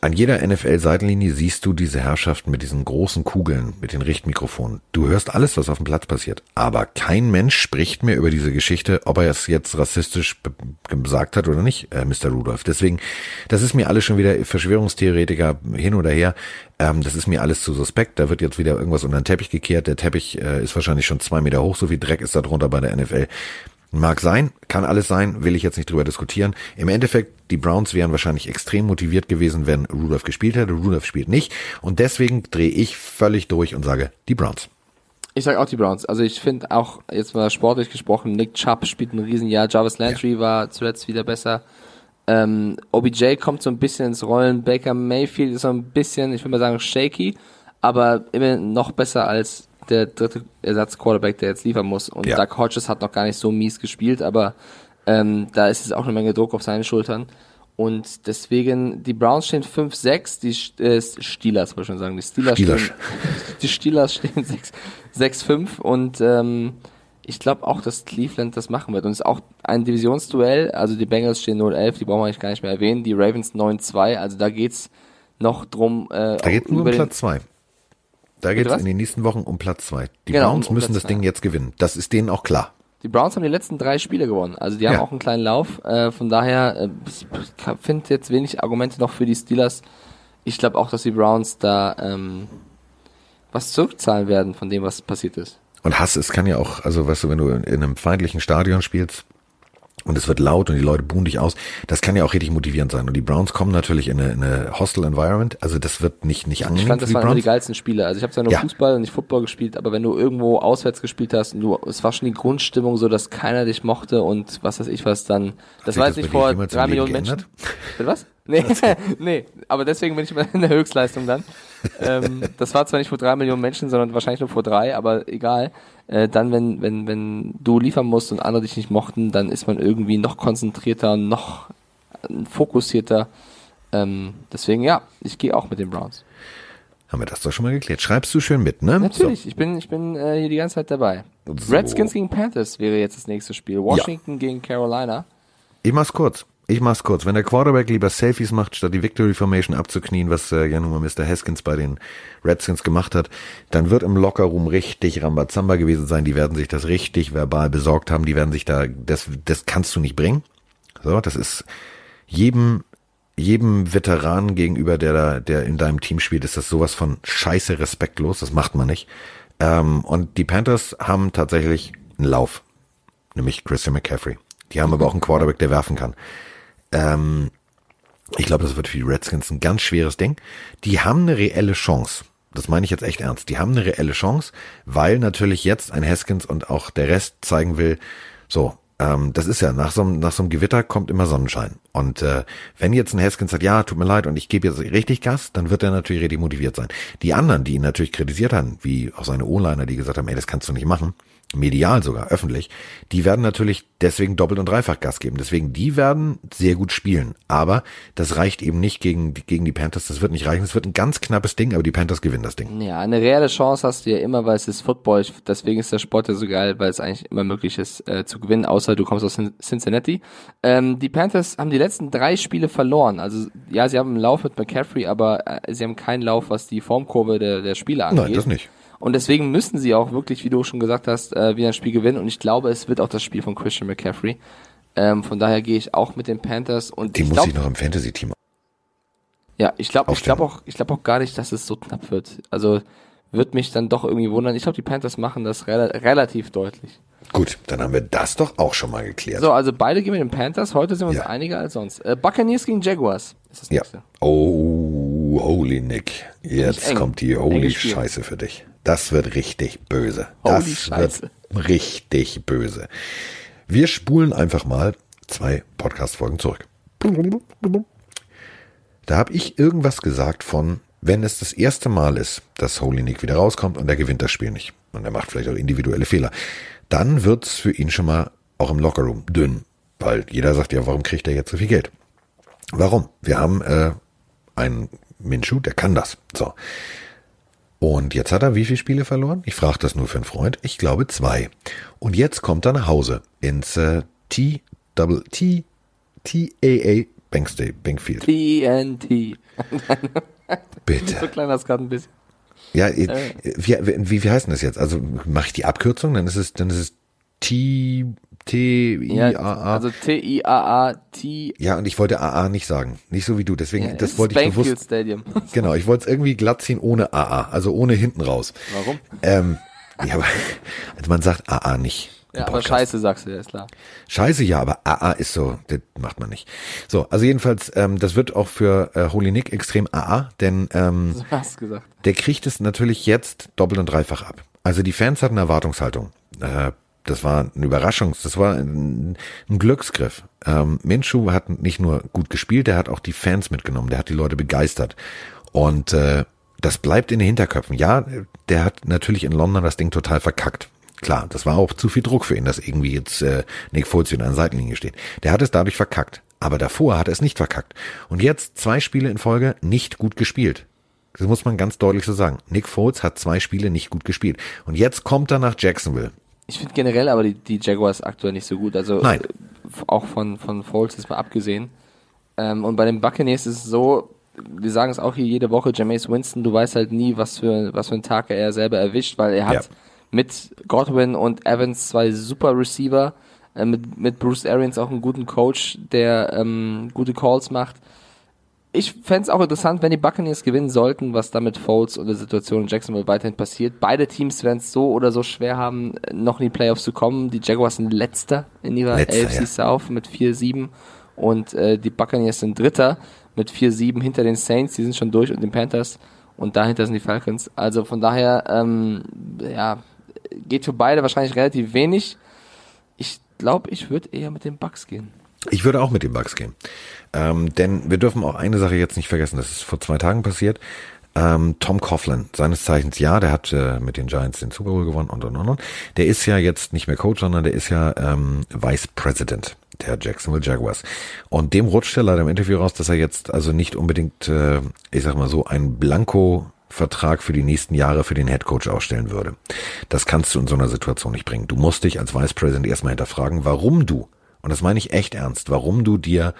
an jeder NFL-Seitenlinie siehst du diese Herrschaften mit diesen großen Kugeln, mit den Richtmikrofonen. Du hörst alles, was auf dem Platz passiert. Aber kein Mensch spricht mehr über diese Geschichte, ob er es jetzt rassistisch gesagt hat oder nicht, äh, Mr. Rudolph. Deswegen, das ist mir alles schon wieder Verschwörungstheoretiker hin oder her. Ähm, das ist mir alles zu suspekt. Da wird jetzt wieder irgendwas unter den Teppich gekehrt. Der Teppich äh, ist wahrscheinlich schon zwei Meter hoch. So viel Dreck ist da drunter bei der NFL. Mag sein, kann alles sein, will ich jetzt nicht drüber diskutieren. Im Endeffekt, die Browns wären wahrscheinlich extrem motiviert gewesen, wenn Rudolph gespielt hätte. Rudolph spielt nicht. Und deswegen drehe ich völlig durch und sage, die Browns.
Ich sage auch die Browns. Also ich finde auch, jetzt mal sportlich gesprochen, Nick Chubb spielt ein Riesenjahr. Jarvis Landry ja. war zuletzt wieder besser. Ähm, OBJ kommt so ein bisschen ins Rollen. Baker Mayfield ist so ein bisschen, ich würde mal sagen, shaky, aber immer noch besser als der dritte Ersatz-Quarterback, der jetzt liefern muss. Und ja. Doug Hodges hat noch gar nicht so mies gespielt, aber ähm, da ist es auch eine Menge Druck auf seinen Schultern. Und deswegen, die Browns stehen 5-6, die äh, Steelers, wollte ich schon sagen, die Steelers, Steelers. stehen, die Steelers stehen 6-5 und ähm, ich glaube auch, dass Cleveland das machen wird. Und es ist auch ein Divisionsduell. Also die Bengals stehen 0-11, die brauchen wir eigentlich gar nicht mehr erwähnen. Die Ravens 9-2, also da geht's noch drum.
Äh, da geht nur um Platz 2. Da geht es in den nächsten Wochen um Platz 2. Die genau, Browns um müssen Platz das Ding jetzt gewinnen. Das ist denen auch klar.
Die Browns haben die letzten drei Spiele gewonnen. Also die haben ja. auch einen kleinen Lauf. Äh, von daher, äh, ich finde jetzt wenig Argumente noch für die Steelers. Ich glaube auch, dass die Browns da ähm, was zurückzahlen werden von dem, was passiert ist.
Und Hass, es kann ja auch, also weißt du, wenn du in einem feindlichen Stadion spielst, und es wird laut und die Leute buhen dich aus. Das kann ja auch richtig motivierend sein. Und die Browns kommen natürlich in eine, in eine hostile Environment. Also das wird nicht, nicht angenehm.
Ich fand, das waren immer die geilsten Spiele. Also ich habe zwar nur ja. Fußball und nicht Football gespielt, aber wenn du irgendwo auswärts gespielt hast und du, es war schon die Grundstimmung so, dass keiner dich mochte und was weiß ich was dann. Das war jetzt nicht vor drei Millionen Menschen. Was? Nee, nee, aber deswegen bin ich immer in der Höchstleistung dann. ähm, das war zwar nicht vor drei Millionen Menschen, sondern wahrscheinlich nur vor drei, aber egal. Äh, dann, wenn, wenn, wenn du liefern musst und andere dich nicht mochten, dann ist man irgendwie noch konzentrierter, noch fokussierter. Ähm, deswegen ja, ich gehe auch mit den Browns.
Haben wir das doch schon mal geklärt. Schreibst du schön mit, ne?
Natürlich, so. ich bin, ich bin äh, hier die ganze Zeit dabei. So. Redskins gegen Panthers wäre jetzt das nächste Spiel. Washington ja. gegen Carolina.
Ich mach's kurz. Ich mach's kurz. Wenn der Quarterback lieber Selfies macht, statt die Victory Formation abzuknien, was äh, ja nun mal Mr. Haskins bei den Redskins gemacht hat, dann wird im Lockerroom richtig Rambazamba gewesen sein. Die werden sich das richtig verbal besorgt haben. Die werden sich da, das, das kannst du nicht bringen. So, das ist jedem, jedem Veteran gegenüber, der da, der in deinem Team spielt, ist das sowas von scheiße respektlos. Das macht man nicht. Ähm, und die Panthers haben tatsächlich einen Lauf. Nämlich Christian McCaffrey. Die haben aber auch einen Quarterback, der werfen kann. Ähm, ich glaube, das wird für die Redskins ein ganz schweres Ding. Die haben eine reelle Chance. Das meine ich jetzt echt ernst. Die haben eine reelle Chance, weil natürlich jetzt ein Haskins und auch der Rest zeigen will, so, ähm, das ist ja, nach so, nach so einem Gewitter kommt immer Sonnenschein. Und äh, wenn jetzt ein Haskins sagt, ja, tut mir leid und ich gebe jetzt richtig Gas, dann wird er natürlich richtig motiviert sein. Die anderen, die ihn natürlich kritisiert haben, wie auch seine O-Liner, die gesagt haben, ey, das kannst du nicht machen, medial sogar, öffentlich, die werden natürlich deswegen doppelt und dreifach Gas geben. Deswegen, die werden sehr gut spielen. Aber das reicht eben nicht gegen, gegen die Panthers. Das wird nicht reichen. Es wird ein ganz knappes Ding, aber die Panthers gewinnen das Ding.
Ja, eine reelle Chance hast du ja immer, weil es ist Football. Deswegen ist der Sport ja so geil, weil es eigentlich immer möglich ist äh, zu gewinnen, außer du kommst aus Cincinnati. Ähm, die Panthers haben die letzten drei Spiele verloren. Also ja, sie haben einen Lauf mit McCaffrey, aber äh, sie haben keinen Lauf, was die Formkurve der, der Spiele angeht.
Nein, das nicht.
Und deswegen müssen sie auch wirklich, wie du schon gesagt hast, äh, wieder ein Spiel gewinnen. Und ich glaube, es wird auch das Spiel von Christian McCaffrey. Ähm, von daher gehe ich auch mit den Panthers. Und
Die
ich
muss
glaub,
ich noch im Fantasy-Team
Ja, ich glaube ich glaube auch, ich glaube auch gar nicht, dass es so knapp wird. Also wird mich dann doch irgendwie wundern. Ich glaube, die Panthers machen das rel relativ deutlich.
Gut, dann haben wir das doch auch schon mal geklärt.
So, also beide gehen mit den Panthers. Heute sind wir uns ja. einiger als sonst. Äh, Buccaneers gegen Jaguars ist das nächste. Ja.
Oh, holy Nick. Jetzt kommt die holy Scheiße für dich. Das wird richtig böse. Holy das Scheiße. wird richtig böse. Wir spulen einfach mal zwei Podcast-Folgen zurück. Da habe ich irgendwas gesagt von, wenn es das erste Mal ist, dass Holy Nick wieder rauskommt und er gewinnt das Spiel nicht und er macht vielleicht auch individuelle Fehler, dann wird's für ihn schon mal auch im Lockerroom dünn, weil jeder sagt ja, warum kriegt er jetzt so viel Geld? Warum? Wir haben äh, einen Minshu, der kann das. So. Und jetzt hat er wie viele Spiele verloren? Ich frage das nur für einen Freund. Ich glaube zwei. Und jetzt kommt er nach Hause ins äh, T Double T T A A Bankstate Bankfield.
TNT.
Bitte.
So klein das gerade ein bisschen.
Ja, äh. wie, wie, wie heißt denn das jetzt? Also mache ich die Abkürzung, dann ist es dann ist es T T-I-A-A. Ja,
also T-I-A-A-T.
Ja, und ich wollte AA nicht sagen. Nicht so wie du. Deswegen, ja, das wollte ich bewusst.
Stadium.
Genau, ich wollte es irgendwie glatt ziehen ohne AA. Also ohne hinten raus.
Warum?
Ähm, ja, aber, also man sagt AA nicht.
Ja, aber Scheiße sagst du, ja, ist klar.
Scheiße, ja, aber AA ist so, das macht man nicht. So, also jedenfalls, ähm, das wird auch für äh, Holy Nick extrem AA, denn ähm,
so hast gesagt.
der kriegt es natürlich jetzt doppelt und dreifach ab. Also die Fans hatten Erwartungshaltung. Äh, das war ein Überraschungs, das war ein, ein Glücksgriff. Ähm, Minshew hat nicht nur gut gespielt, der hat auch die Fans mitgenommen, der hat die Leute begeistert. Und äh, das bleibt in den Hinterköpfen. Ja, der hat natürlich in London das Ding total verkackt. Klar, das war auch zu viel Druck für ihn, dass irgendwie jetzt äh, Nick Foles in einer Seitenlinie steht. Der hat es dadurch verkackt. Aber davor hat er es nicht verkackt. Und jetzt zwei Spiele in Folge nicht gut gespielt. Das muss man ganz deutlich so sagen. Nick Foles hat zwei Spiele nicht gut gespielt. Und jetzt kommt er nach Jacksonville.
Ich finde generell aber die, die Jaguars aktuell nicht so gut. Also
Nein.
Äh, auch von, von Foles ist mal abgesehen. Ähm, und bei den Buccaneers ist es so, wir sagen es auch hier jede Woche, Jameis Winston, du weißt halt nie, was für, was für einen Tag er selber erwischt, weil er hat
Ja.
mit Godwin und Evans zwei super Receiver, äh, mit, mit Bruce Arians auch einen guten Coach, der ähm, gute Calls macht. Ich fänd's auch interessant, wenn die Buccaneers gewinnen sollten, was da mit Foles und der Situation in Jacksonville weiterhin passiert. Beide Teams werden es so oder so schwer haben, noch in die Playoffs zu kommen. Die Jaguars sind letzter in ihrer
Letzter,
AFC
ja.
South mit 4-7 und äh, die Buccaneers sind dritter mit 4-7 hinter den Saints, die sind schon durch und den Panthers und dahinter sind die Falcons. Also von daher, ähm, ja, geht für beide wahrscheinlich relativ wenig. Ich glaube, ich würde eher mit den Bucks gehen.
Ich würde auch mit den Bucks gehen. Ähm, denn wir dürfen auch eine Sache jetzt nicht vergessen. Das ist vor zwei Tagen passiert. Ähm, Tom Coughlin, seines Zeichens ja, der hat äh, mit den Giants den Super Bowl gewonnen und und und. und. Der ist ja jetzt nicht mehr Coach, sondern der ist ja ähm, Vice President der Jacksonville Jaguars. Und dem rutscht er leider im Interview raus, dass er jetzt also nicht unbedingt, äh, ich sag mal so, ein Blanko Vertrag für die nächsten Jahre für den Head Coach ausstellen würde. Das kannst du in so einer Situation nicht bringen. Du musst dich als Vice President erstmal hinterfragen, warum du, und das meine ich echt ernst, warum du dir,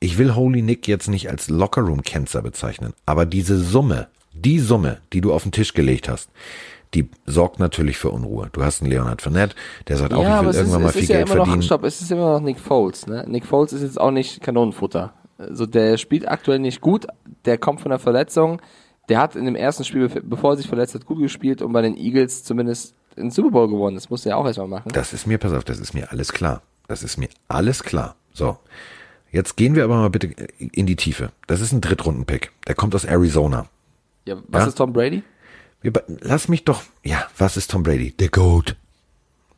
ich will Holy Nick jetzt nicht als Lockerroom-Cancer bezeichnen, aber diese Summe, die Summe, die du auf den Tisch gelegt hast, die sorgt natürlich für Unruhe. Du hast einen Leonard Fournette, der sagt auch, ich will irgendwann
ist,
mal viel
ja
Geld
immer noch,
verdienen.
Stopp, es ist immer noch Nick Foles. Ne? Nick Foles ist jetzt auch nicht Kanonenfutter. Also der spielt aktuell nicht gut, der kommt von einer Verletzung. Der hat in dem ersten Spiel, bevor er sich verletzt hat, gut gespielt und bei den Eagles zumindest den Super Bowl gewonnen. Das musste er auch erstmal machen.
Das ist mir, pass auf, das ist mir alles klar. Das ist mir alles klar. So. Jetzt gehen wir aber mal bitte in die Tiefe. Das ist ein Drittrunden-Pick. Der kommt aus Arizona.
Ja, was
Ja?
ist Tom Brady?
Wir, lass mich doch, ja, was ist Tom Brady? Der Goat.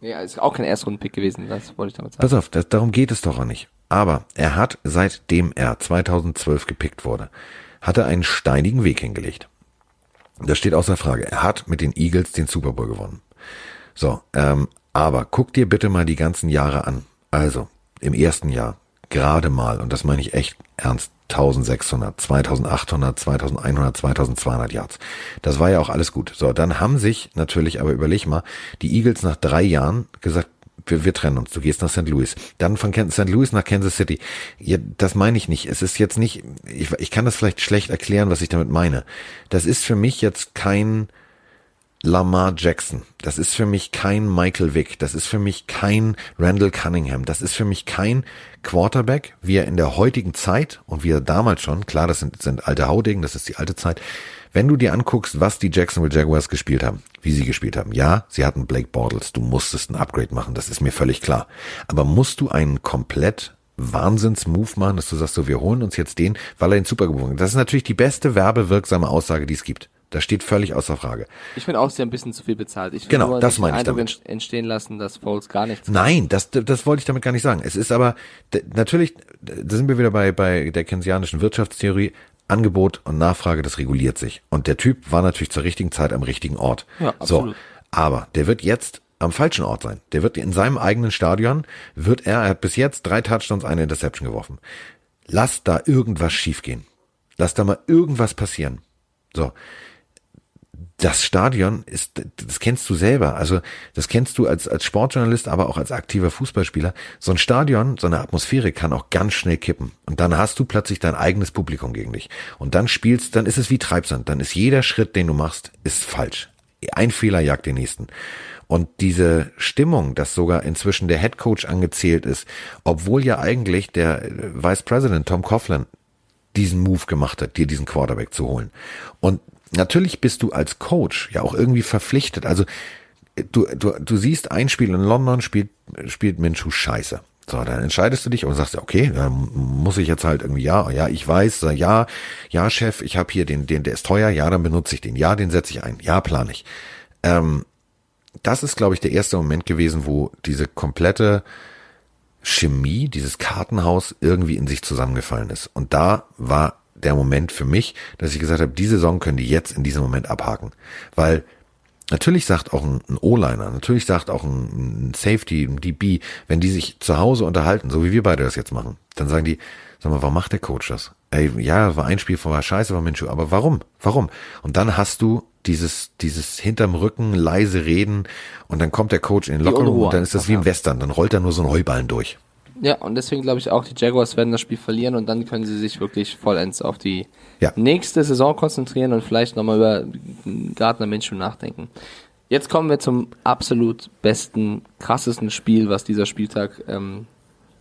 Ja, ist auch kein Erstrunden-Pick gewesen, das wollte ich damit sagen.
Pass auf, das, darum geht es doch auch nicht. Aber er hat, seitdem er 2012 gepickt wurde, hat er einen steinigen Weg hingelegt. Das steht außer Frage. Er hat mit den Eagles den Super Bowl gewonnen. So, ähm, aber guck dir bitte mal die ganzen Jahre an. Also, im ersten Jahr gerade mal, und das meine ich echt ernst, 1600, 2800, 2100, 2200 Yards. Das war ja auch alles gut. So, dann haben sich natürlich, aber überleg mal, die Eagles nach drei Jahren gesagt, wir, wir trennen uns, du gehst nach St. Louis. Dann von St. Louis nach Kansas City. Ja, das meine ich nicht. Es ist jetzt nicht, ich, ich kann das vielleicht schlecht erklären, was ich damit meine. Das ist für mich jetzt kein Lamar Jackson. Das ist für mich kein Michael Vick. Das ist für mich kein Randall Cunningham. Das ist für mich kein Quarterback, wie er in der heutigen Zeit und wie er damals schon, klar, das sind, sind alte Haudegen, das ist die alte Zeit. Wenn du dir anguckst, was die Jacksonville Jaguars gespielt haben, wie sie gespielt haben, ja, sie hatten Blake Bortles, du musstest ein Upgrade machen, das ist mir völlig klar. Aber musst du einen komplett Wahnsinns-Move machen, dass du sagst, so, wir holen uns jetzt den, weil er den Super gewonnen hat. Das ist natürlich die beste werbewirksame Aussage, die es gibt. Das steht völlig außer Frage.
Ich finde auch, sie haben ein bisschen zu viel bezahlt. Ich
Genau,
nur
das meine ich
Eindruck
damit.
ent- entstehen lassen, dass Foles gar nichts
Nein, das, das wollte ich damit gar nicht sagen. Es ist aber, natürlich, da sind wir wieder bei, bei der keynesianischen Wirtschaftstheorie, Angebot und Nachfrage, das reguliert sich. Und der Typ war natürlich zur richtigen Zeit am richtigen Ort.
Ja,
so,
absolut.
aber der wird jetzt am falschen Ort sein. Der wird in seinem eigenen Stadion, wird er, er hat bis jetzt drei Touchdowns, eine Interception geworfen. Lass da irgendwas schiefgehen. Lass da mal irgendwas passieren. So, das Stadion ist, das kennst du selber. Also das kennst du als, als Sportjournalist, aber auch als aktiver Fußballspieler. So ein Stadion, so eine Atmosphäre kann auch ganz schnell kippen. Und dann hast du plötzlich dein eigenes Publikum gegen dich. Und dann spielst, dann ist es wie Treibsand. Dann ist jeder Schritt, den du machst, ist falsch. Ein Fehler jagt den nächsten. Und diese Stimmung, dass sogar inzwischen der Head Coach angezählt ist, obwohl ja eigentlich der äh, Vice President Tom Coughlin diesen Move gemacht hat, dir diesen Quarterback zu holen. Und natürlich bist du als Coach ja auch irgendwie verpflichtet. Also du, du, du siehst ein Spiel in London, spielt, spielt Minshu scheiße. So, dann entscheidest du dich und sagst, okay, dann muss ich jetzt halt irgendwie, ja, ja, ich weiß, ja, ja, Chef, ich habe hier den, den, der ist teuer, ja, dann benutze ich den, ja, den setze ich ein, ja, plane ich. Ähm, das ist, glaube ich, der erste Moment gewesen, wo diese komplette Chemie, dieses Kartenhaus irgendwie in sich zusammengefallen ist. Und da war der Moment für mich, dass ich gesagt habe, die Saison können die jetzt in diesem Moment abhaken. Weil Natürlich sagt auch ein, O-Liner, natürlich sagt auch ein, Safety, ein DB, wenn die sich zu Hause unterhalten, so wie wir beide das jetzt machen, dann sagen die, sag mal, warum macht der Coach das? Ey, ja, war ein Spiel vorher scheiße, war Minshew, aber warum? Warum? Und dann hast du dieses, dieses hinterm Rücken leise reden und dann kommt der Coach in den Lockerroom und dann ist das wie im Western, dann rollt er nur so ein Heuballen durch.
Ja, und deswegen glaube ich auch, die Jaguars werden das Spiel verlieren und dann können sie sich wirklich vollends auf die ja. nächste Saison konzentrieren und vielleicht nochmal über Gardner Minshew nachdenken. Jetzt kommen wir zum absolut besten, krassesten Spiel, was dieser Spieltag ähm,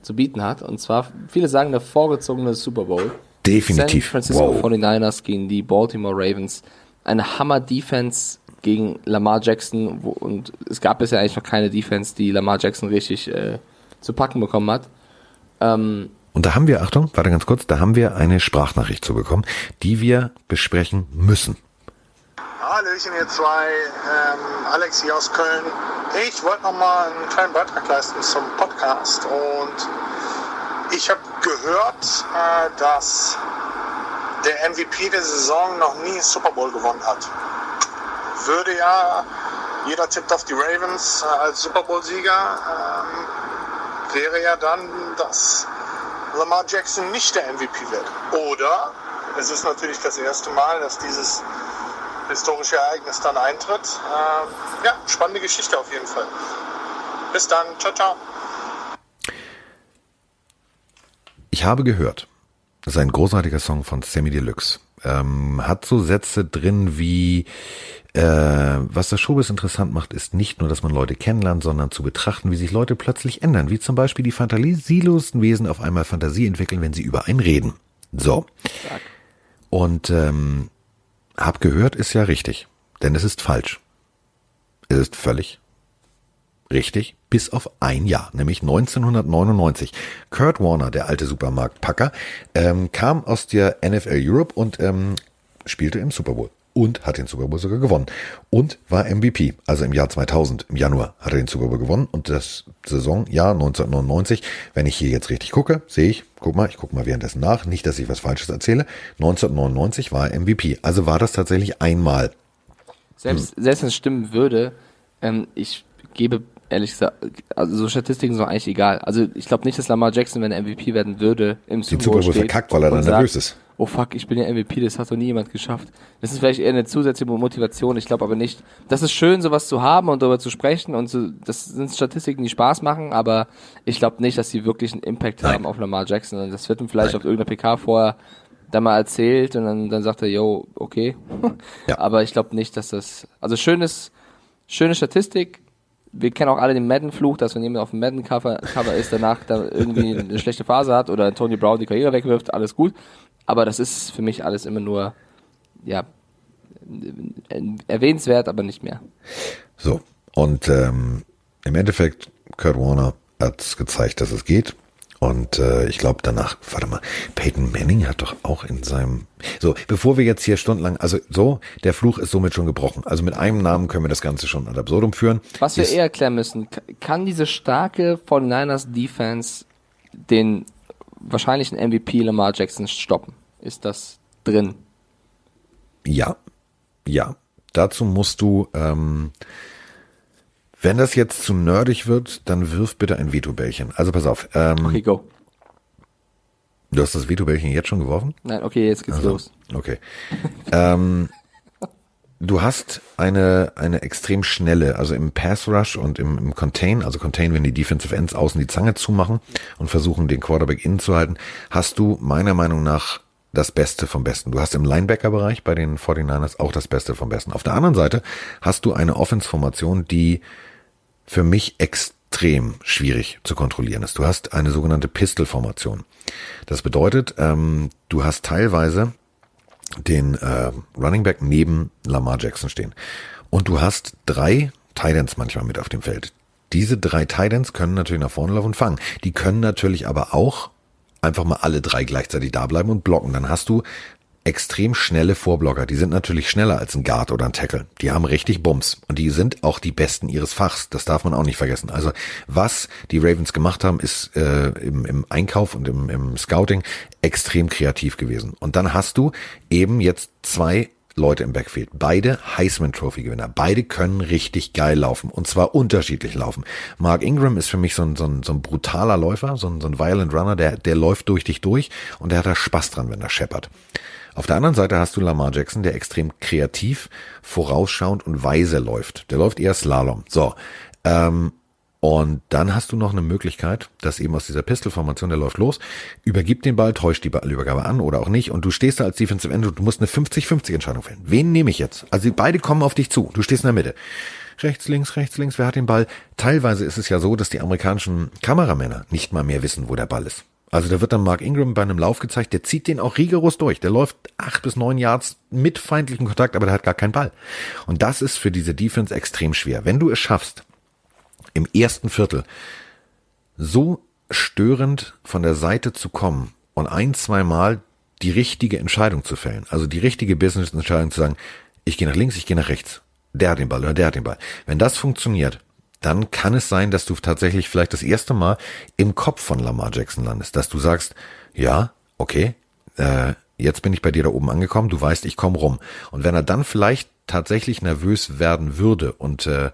zu bieten hat. Und zwar, viele sagen, der vorgezogene Super Bowl.
Definitiv.
San Francisco wow. 49ers gegen die Baltimore Ravens. Eine Hammer-Defense gegen Lamar Jackson. Wo, und es gab bisher eigentlich noch keine Defense, die Lamar Jackson richtig äh, zu packen bekommen hat.
Ähm, und da haben wir, Achtung, warte ganz kurz, da haben wir eine Sprachnachricht zu bekommen, die wir besprechen müssen.
Hallöchen, ihr zwei. Ähm, Alex hier aus Köln. Ich wollte noch mal einen kleinen Beitrag leisten zum Podcast und ich habe gehört, äh, dass der MVP der Saison noch nie Super Bowl gewonnen hat. Würde ja, jeder tippt auf die Ravens äh, als Super Bowl-Sieger. Ähm, wäre ja dann, dass Lamar Jackson nicht der MVP wird. Oder es ist natürlich das erste Mal, dass dieses historische Ereignis dann eintritt. Ähm, ja, spannende Geschichte auf jeden Fall. Bis dann. Ciao, ciao.
Ich habe gehört, das ist ein großartiger Song von Sammy Deluxe. Ähm, hat so Sätze drin wie äh, was das Showbiz interessant macht, ist nicht nur, dass man Leute kennenlernt, sondern zu betrachten, wie sich Leute plötzlich ändern, wie zum Beispiel die fantasielosen Wesen auf einmal Fantasie entwickeln, wenn sie über einen reden. So. Und ähm, hab gehört, ist ja richtig, denn es ist falsch. Es ist völlig richtig, bis auf ein Jahr, nämlich 1999. Kurt Warner, der alte Supermarktpacker, ähm, kam aus der NFL Europe und ähm, spielte im Super Bowl und hat den Super Bowl sogar gewonnen und war MVP. Also im Jahr 2000, im Januar, hat er den Super Bowl gewonnen und das Saisonjahr 1999, wenn ich hier jetzt richtig gucke, sehe ich, guck mal, ich gucke mal währenddessen nach, nicht, dass ich was Falsches erzähle, 1999 war er MVP. Also war das tatsächlich einmal.
Selbst, hm. selbst wenn es stimmen würde, ähm, ich gebe ehrlich gesagt, also so Statistiken sind eigentlich egal. Also ich glaube nicht, dass Lamar Jackson, wenn er MVP werden würde, im Super Bowl, Super Bowl
verkackt, weil er dann nervös ist
oh fuck, ich bin ja MVP, das hat doch nie jemand geschafft. Das ist vielleicht eher eine zusätzliche Motivation, ich glaube aber nicht. Das ist schön, sowas zu haben und darüber zu sprechen und so, das sind Statistiken, die Spaß machen, aber ich glaube nicht, dass sie wirklich einen Impact Nein. haben auf Lamar Jackson und das wird ihm vielleicht Nein. auf irgendeiner PK vorher da mal erzählt und dann, dann sagt er, yo, okay. ja. Aber ich glaube nicht, dass das, also schönes, schöne Statistik, wir kennen auch alle den Madden-Fluch, dass wenn jemand auf dem Madden-Cover Cover ist, danach da irgendwie eine schlechte Phase hat oder Tony Brown die Karriere wegwirft, alles gut. Aber das ist für mich alles immer nur, ja, erwähnenswert, aber nicht mehr.
So, und ähm, im Endeffekt, Kurt Warner hat gezeigt, dass es geht. Und äh, ich glaube danach, warte mal, Peyton Manning hat doch auch in seinem. So, bevor wir jetzt hier stundenlang, also so, der Fluch ist somit schon gebrochen. Also mit einem Namen können wir das Ganze schon ad absurdum führen.
Was wir eher erklären müssen, kann diese starke 49ers Defense den wahrscheinlichen MVP Lamar Jackson stoppen? Ist das drin?
Ja, ja. Dazu musst du, ähm, wenn das jetzt zu nerdig wird, dann wirf bitte ein Veto-Bällchen. Also pass auf. Ähm,
okay, go.
Du hast das Veto-Bällchen jetzt schon geworfen?
Nein, okay, jetzt geht's also, los.
Okay. ähm, du hast eine, eine extrem schnelle, also im Pass Rush und im, im Contain, also Contain, wenn die Defensive Ends außen die Zange zumachen und versuchen, den Quarterback innen zu halten, hast du meiner Meinung nach das Beste vom Besten. Du hast im Linebacker-Bereich bei den 49ers auch das Beste vom Besten. Auf der anderen Seite hast du eine Offense-Formation, die für mich extrem schwierig zu kontrollieren ist. Du hast eine sogenannte Pistol-Formation. Das bedeutet, ähm, du hast teilweise den äh, Running Back neben Lamar Jackson stehen. Und du hast drei Titans manchmal mit auf dem Feld. Diese drei Titans können natürlich nach vorne laufen und fangen. Die können natürlich aber auch einfach mal alle drei gleichzeitig da bleiben und blocken. Dann hast du extrem schnelle Vorblocker. Die sind natürlich schneller als ein Guard oder ein Tackle. Die haben richtig Bums. Und die sind auch die Besten ihres Fachs. Das darf man auch nicht vergessen. Also was die Ravens gemacht haben, ist äh, im, im Einkauf und im, im Scouting extrem kreativ gewesen. Und dann hast du eben jetzt zwei Leute im Backfield. Beide Heisman Trophy Gewinner. Beide können richtig geil laufen. Und zwar unterschiedlich laufen. Mark Ingram ist für mich so ein, so ein, so ein brutaler Läufer, so ein, so ein Violent Runner, der, der läuft durch dich durch und der hat da Spaß dran, wenn er scheppert. Auf der anderen Seite hast du Lamar Jackson, der extrem kreativ, vorausschauend und weise läuft. Der läuft eher Slalom. So. Ähm, und dann hast du noch eine Möglichkeit, dass eben aus dieser Pistol-Formation, der läuft los, übergibt den Ball, täuscht die Ballübergabe an oder auch nicht und du stehst da als Defensive End und du musst eine 50-50 Entscheidung fällen. Wen nehme ich jetzt? Also beide kommen auf dich zu. Du stehst in der Mitte. Rechts, links, rechts, links, wer hat den Ball? Teilweise ist es ja so, dass die amerikanischen Kameramänner nicht mal mehr wissen, wo der Ball ist. Also da wird dann Mark Ingram bei einem Lauf gezeigt, der zieht den auch rigoros durch. Der läuft acht bis neun Yards mit feindlichem Kontakt, aber der hat gar keinen Ball. Und das ist für diese Defense extrem schwer. Wenn du es schaffst, im ersten Viertel so störend von der Seite zu kommen und ein, zwei Mal die richtige Entscheidung zu fällen, also die richtige Business-Entscheidung zu sagen, ich gehe nach links, ich gehe nach rechts, der hat den Ball oder der hat den Ball. Wenn das funktioniert, dann kann es sein, dass du tatsächlich vielleicht das erste Mal im Kopf von Lamar Jackson landest, dass du sagst, ja, okay, äh, jetzt bin ich bei dir da oben angekommen, du weißt, ich komme rum. Und wenn er dann vielleicht tatsächlich nervös werden würde und äh,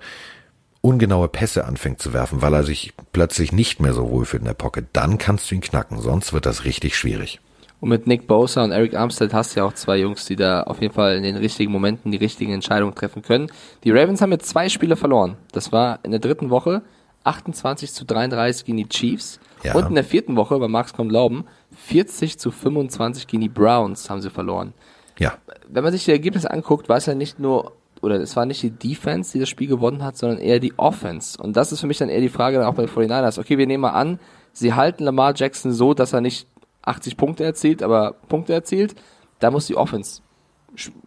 ungenaue Pässe anfängt zu werfen, weil er sich plötzlich nicht mehr so wohl fühlt in der Pocket, dann kannst du ihn knacken, sonst wird das richtig schwierig.
Und mit Nick Bosa und Eric Armstead hast du ja auch zwei Jungs, die da auf jeden Fall in den richtigen Momenten die richtigen Entscheidungen treffen können. Die Ravens haben jetzt zwei Spiele verloren. Das war in der dritten Woche 28 zu 33 gegen die Chiefs. Ja. Und in der vierten Woche, bei Max kommt Glauben, 40 zu 25 gegen die Browns haben sie verloren.
Ja.
Wenn man sich die Ergebnisse anguckt, war es ja nicht nur, oder es war nicht die Defense, die das Spiel gewonnen hat, sondern eher die Offense. Und das ist für mich dann eher die Frage dann auch bei den 49ers. Okay, wir nehmen mal an, sie halten Lamar Jackson so, dass er nicht 80 Punkte erzielt, aber Punkte erzielt, da muss die Offense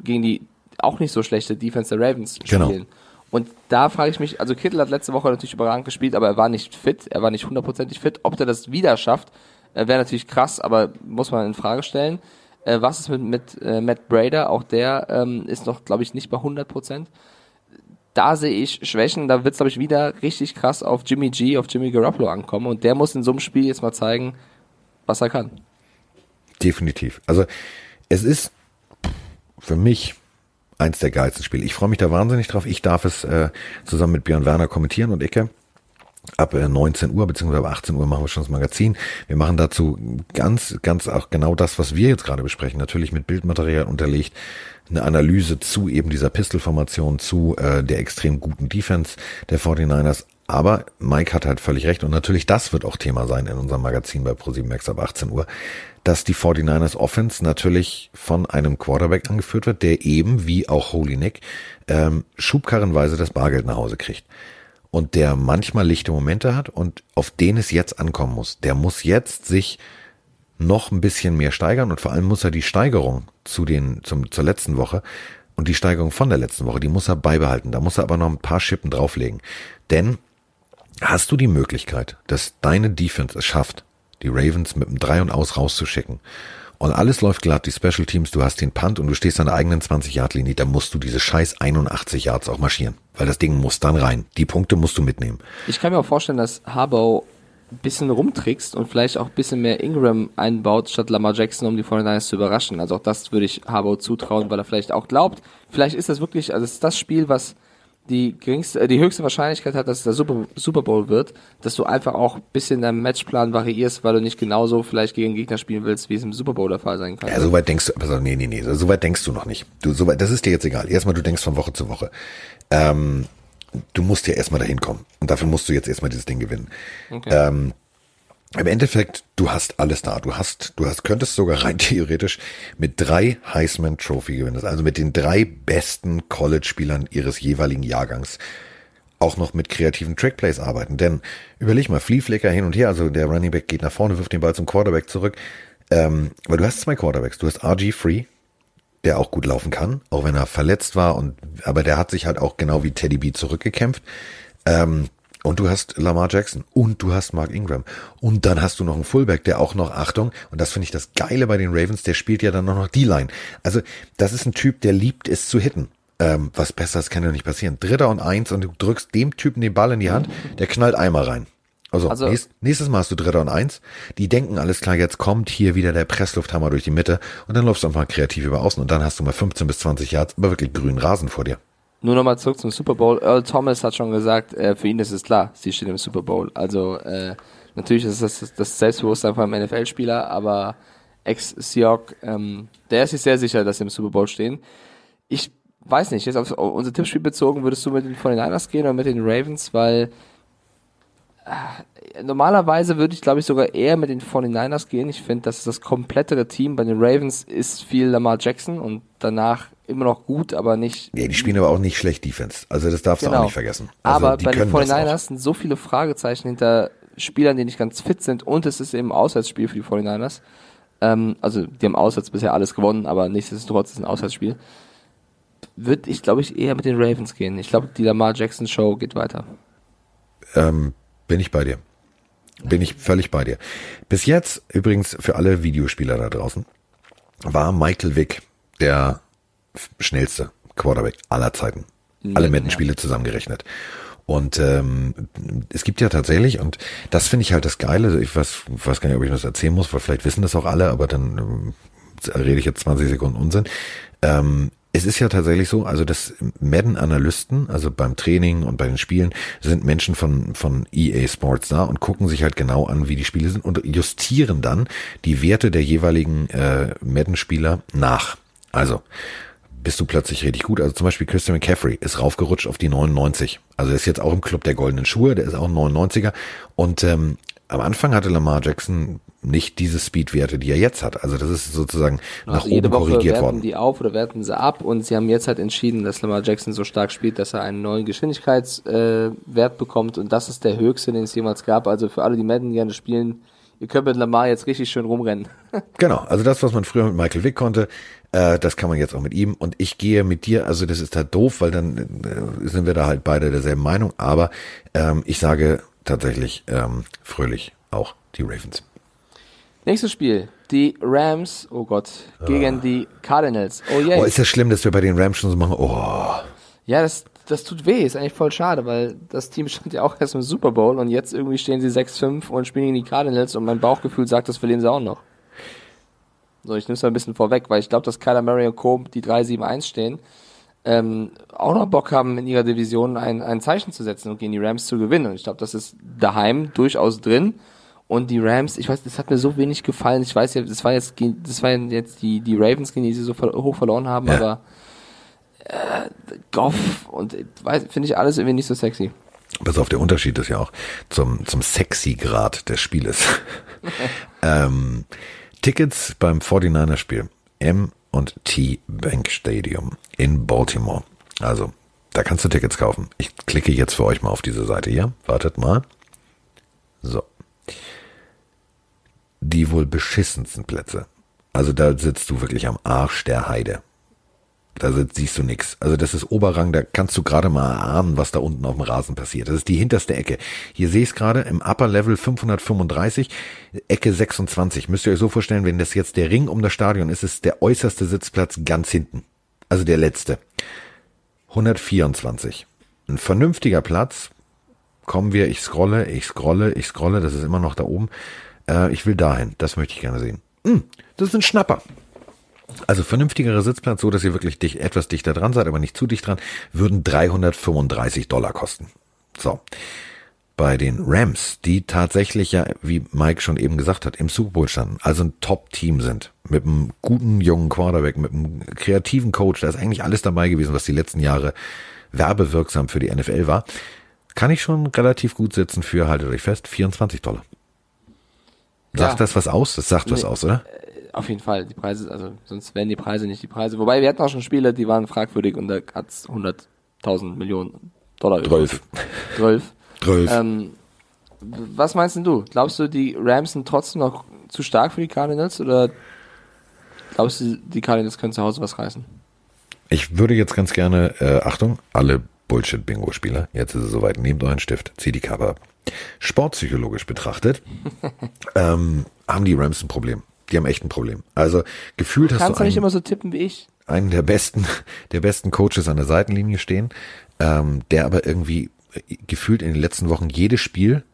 gegen die auch nicht so schlechte Defense der Ravens genau. spielen. Genau. Und da frage ich mich, also Kittel hat letzte Woche natürlich überragend gespielt, aber er war nicht fit, er war nicht hundertprozentig fit. Ob der das wieder schafft, äh, wäre natürlich krass, aber muss man in Frage stellen. Äh, was ist mit, mit äh, Matt Brader? Auch der ähm, ist noch, glaube ich, nicht bei 100 Prozent. Da sehe ich Schwächen, da wird es, glaube ich, wieder richtig krass auf Jimmy G, auf Jimmy Garoppolo ankommen und der muss in so einem Spiel jetzt mal zeigen, was er kann.
Definitiv. Also es ist für mich eins der geilsten Spiele. Ich freue mich da wahnsinnig drauf. Ich darf es äh, zusammen mit Björn Werner kommentieren und Ecke. Ab 19 äh, Uhr beziehungsweise ab 18 Uhr machen wir schon das Magazin. Wir machen dazu ganz, ganz auch genau das, was wir jetzt gerade besprechen. Natürlich mit Bildmaterial unterlegt, eine Analyse zu eben dieser Pistolformation, zu äh, der extrem guten Defense der 49ers. Aber Mike hat halt völlig recht und natürlich das wird auch Thema sein in unserem Magazin bei Pro7 Max ab 18 Uhr dass die 49ers Offense natürlich von einem Quarterback angeführt wird, der eben, wie auch Holy Nick, ähm, schubkarrenweise das Bargeld nach Hause kriegt. Und der manchmal lichte Momente hat und auf den es jetzt ankommen muss. Der muss jetzt sich noch ein bisschen mehr steigern und vor allem muss er die Steigerung zu den, zum, zur letzten Woche und die Steigerung von der letzten Woche, die muss er beibehalten. Da muss er aber noch ein paar Schippen drauflegen. Denn hast du die Möglichkeit, dass deine Defense es schafft, die Ravens mit einem Drei und Aus rauszuschicken. Und alles läuft glatt, die Special Teams, du hast den Punt und du stehst an der eigenen 20-Yard-Linie, da musst du diese scheiß 81 Yards auch marschieren. Weil das Ding muss dann rein. Die Punkte musst du mitnehmen.
Ich kann mir auch vorstellen, dass Harbaugh ein bisschen rumtrickst und vielleicht auch ein bisschen mehr Ingram einbaut, statt Lamar Jackson, um die 49ers zu überraschen. Also auch das würde ich Harbaugh zutrauen, weil er vielleicht auch glaubt, vielleicht ist das wirklich, also ist das Spiel, was die geringste, äh, die höchste Wahrscheinlichkeit hat, dass es der Super, Super Bowl wird, dass du einfach auch ein bisschen deinen Matchplan variierst, weil du nicht genauso vielleicht gegen Gegner spielen willst, wie es im Super Bowl der Fall sein kann.
Ja, soweit denkst du, also nee, nee, nee, so weit denkst du noch nicht. Du, so weit, das ist dir jetzt egal. Erstmal, du denkst von Woche zu Woche. Ähm, du musst ja erstmal dahin kommen. Und dafür musst du jetzt erstmal dieses Ding gewinnen. Okay. Ähm, im Endeffekt, du hast alles da. Du hast, du hast, könntest sogar rein theoretisch mit drei Heisman Trophy gewinnen. Also mit den drei besten College-Spielern ihres jeweiligen Jahrgangs auch noch mit kreativen Trackplays arbeiten. Denn überleg mal, Flieflecker hin und her, also der Running Back geht nach vorne, wirft den Ball zum Quarterback zurück. Ähm, weil du hast zwei Quarterbacks. Du hast RG Free, der auch gut laufen kann, auch wenn er verletzt war und aber der hat sich halt auch genau wie Teddy B zurückgekämpft. Ähm, und du hast Lamar Jackson und du hast Mark Ingram. Und dann hast du noch einen Fullback, der auch noch, Achtung, und das finde ich das Geile bei den Ravens, der spielt ja dann noch die Line. Also, das ist ein Typ, der liebt es zu hitten. Ähm, was Besseres kann ja nicht passieren. Dritter und eins und du drückst dem Typen den Ball in die Hand, der knallt einmal rein. Also, also nächst, nächstes Mal hast du Dritter und Eins. Die denken, alles klar, jetzt kommt hier wieder der Presslufthammer durch die Mitte und dann läufst du einfach kreativ über außen und dann hast du mal 15 bis 20 Yards, aber wirklich grünen Rasen vor dir.
Nur nochmal zurück zum Super Bowl. Earl Thomas hat schon gesagt, äh, für ihn ist es klar, sie stehen im Super Bowl. Also äh, natürlich ist das das Selbstbewusstsein von einem NFL-Spieler, aber ex-Seahawk, ähm, der ist sich sehr sicher, dass sie im Super Bowl stehen. Ich weiß nicht, jetzt auf unser Tippspiel bezogen, würdest du mit den 49ers gehen oder mit den Ravens, weil äh, normalerweise würde ich, glaube ich, sogar eher mit den 49ers gehen. Ich finde, das ist das komplettere Team. Bei den Ravens ist viel Lamar Jackson und danach immer noch gut, aber nicht.
Ja, die spielen aber auch nicht schlecht Defense. Also das darfst genau. du auch genau. nicht vergessen.
Also aber bei den 49ers sind so viele Fragezeichen hinter Spielern, die nicht ganz fit sind und es ist eben ein Auswärtsspiel für die 49ers. Ähm, also die haben auswärts bisher alles gewonnen, aber nichtsdestotrotz ist es ein Auswärtsspiel. Würde ich, glaube ich, eher mit den Ravens gehen. Ich glaube, die Lamar Jackson Show geht weiter.
Ähm, bin ich bei dir. Bin ich völlig bei dir. Bis jetzt, übrigens für alle Videospieler da draußen, war Michael Vick der schnellste Quarterback aller Zeiten. Alle Madden-Spiele zusammengerechnet. Und ähm, es gibt ja tatsächlich, und das finde ich halt das Geile, ich weiß, weiß gar nicht, ob ich das erzählen muss, weil vielleicht wissen das auch alle, aber dann ähm, rede ich jetzt 20 Sekunden Unsinn. Ähm, es ist ja tatsächlich so, also das Madden-Analysten, also beim Training und bei den Spielen, sind Menschen von, von EA Sports da und gucken sich halt genau an, wie die Spiele sind und justieren dann die Werte der jeweiligen äh, Madden-Spieler nach. Also bist du plötzlich richtig gut. Also zum Beispiel Christian McCaffrey ist raufgerutscht auf die 99. Also er ist jetzt auch im Club der goldenen Schuhe, der ist auch ein 99er. Und ähm, am Anfang hatte Lamar Jackson nicht diese Speedwerte, die er jetzt hat. Also das ist sozusagen also nach oben korrigiert
werten
worden.
die auf oder werten sie ab und sie haben jetzt halt entschieden, dass Lamar Jackson so stark spielt, dass er einen neuen Geschwindigkeitswert äh, bekommt und das ist der höchste, den es jemals gab. Also für alle, die Madden gerne spielen, ihr könnt mit Lamar jetzt richtig schön rumrennen.
genau, also das, was man früher mit Michael Vick konnte, äh, das kann man jetzt auch mit ihm. Und ich gehe mit dir, also das ist halt doof, weil dann äh, sind wir da halt beide derselben Meinung. Aber ähm, ich sage tatsächlich ähm, fröhlich auch die Ravens.
Nächstes Spiel. Die Rams, oh Gott, gegen oh. die Cardinals. Oh yeah.
Oh, ist das schlimm, dass wir bei den Rams schon so machen? Oh.
Ja, das, das tut weh, ist eigentlich voll schade, weil das Team stand ja auch erst im Super Bowl und jetzt irgendwie stehen sie 6-5 und spielen gegen die Cardinals und mein Bauchgefühl sagt, das verlieren sie auch noch. So, ich nehme es mal ein bisschen vorweg, weil ich glaube, dass Kyler Murray und Co. die 3-7-1 stehen, ähm, auch noch Bock haben, in ihrer Division ein, ein Zeichen zu setzen und gegen die Rams zu gewinnen. Und ich glaube, das ist daheim durchaus drin. Und die Rams, ich weiß, das hat mir so wenig gefallen. Ich weiß ja, das war jetzt, das war jetzt die, die Ravens, gegen die sie so hoch verloren haben, ja. aber äh, Goff und finde ich alles irgendwie nicht so sexy.
Pass auf, der Unterschied ist ja auch zum, zum Sexy-Grad des Spieles. ähm, Tickets beim 49er-Spiel. M und T Bank Stadium in Baltimore. Also, da kannst du Tickets kaufen. Ich klicke jetzt für euch mal auf diese Seite hier. Wartet mal. So die wohl beschissensten Plätze. Also da sitzt du wirklich am Arsch der Heide. Da siehst du nix. Also das ist Oberrang, da kannst du gerade mal ahnen, was da unten auf dem Rasen passiert. Das ist die hinterste Ecke. Hier sehe ich es gerade im Upper Level 535, Ecke 26. Müsst ihr euch so vorstellen, wenn das jetzt der Ring um das Stadion ist, ist der äußerste Sitzplatz ganz hinten. Also der letzte. 124. Ein vernünftiger Platz. Kommen wir, ich scrolle, ich scrolle, ich scrolle, das ist immer noch da oben. Äh, ich will dahin. Das möchte ich gerne sehen. Hm, das ist ein Schnapper. Also vernünftigerer Sitzplatz, so dass ihr wirklich dicht, etwas dichter dran seid, aber nicht zu dicht dran, würden 335 Dollar kosten. So. Bei den Rams, die tatsächlich ja, wie Mike schon eben gesagt hat, im Super Bowl standen, also ein Top-Team sind, mit einem guten jungen Quarterback, mit einem kreativen Coach, da ist eigentlich alles dabei gewesen, was die letzten Jahre werbewirksam für die NFL war, kann ich schon relativ gut sitzen für, haltet euch fest, 24 Dollar. Sagt ja. das was aus? Das sagt nee, was aus, oder?
Auf jeden Fall. Die Preise, also sonst wären die Preise nicht die Preise. Wobei wir hatten auch schon Spiele, die waren fragwürdig und da hat's 100.000 Millionen Dollar.
12.
12. 12. Ähm, was meinst denn du? Glaubst du, die Rams sind trotzdem noch zu stark für die Cardinals oder Glaubst du, die Cardinals können zu Hause was reißen?
Ich würde jetzt ganz gerne, äh, Achtung, alle Bullshit-Bingo-Spieler, jetzt ist es soweit, nehmt euren Stift, zieht die Kappe ab. Sportpsychologisch betrachtet, ähm, haben die Rams ein Problem. Die haben echt ein Problem. Also gefühlt hast du
Kannst du nicht immer so tippen wie ich.
einen der besten, der besten Coaches an der Seitenlinie stehen, ähm, der aber irgendwie äh, gefühlt in den letzten Wochen jedes Spiel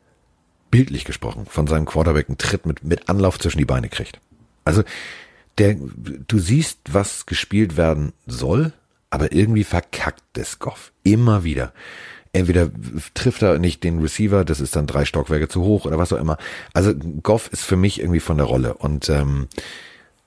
bildlich gesprochen von seinem Quarterback einen Tritt mit, mit Anlauf zwischen die Beine kriegt. Also der, du siehst, was gespielt werden soll, aber irgendwie verkackt es Goff. Immer wieder. Entweder trifft er nicht den Receiver, das ist dann drei Stockwerke zu hoch oder was auch immer. Also Goff ist für mich irgendwie von der Rolle. Und ähm,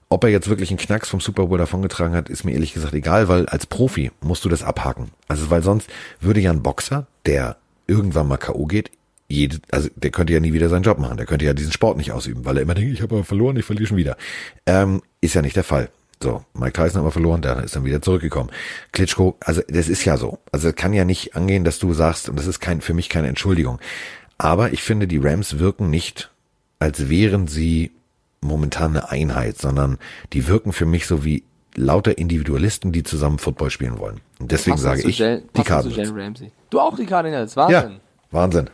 ob er jetzt wirklich einen Knacks vom Super Bowl davongetragen hat, ist mir ehrlich gesagt egal, weil als Profi musst du das abhaken. Also weil sonst würde ja ein Boxer, der irgendwann mal K.O. geht, jede, also der könnte ja nie wieder seinen Job machen. Der könnte ja diesen Sport nicht ausüben, weil er immer denkt, ich habe verloren, ich verliere schon wieder. Ähm, ist ja nicht der Fall. So, Mike Tyson hat mal verloren, der ist dann wieder zurückgekommen. Klitschko, also das ist ja so. Also es kann ja nicht angehen, dass du sagst, und das ist kein, für mich keine Entschuldigung. Aber ich finde, die Rams wirken nicht, als wären sie momentan eine Einheit, sondern die wirken für mich so wie lauter Individualisten, die zusammen Football spielen wollen. Und deswegen sage ich,
Jalen-
die Cardinals.
Du auch die Cardinals, Wahnsinn.
Ja, Wahnsinn.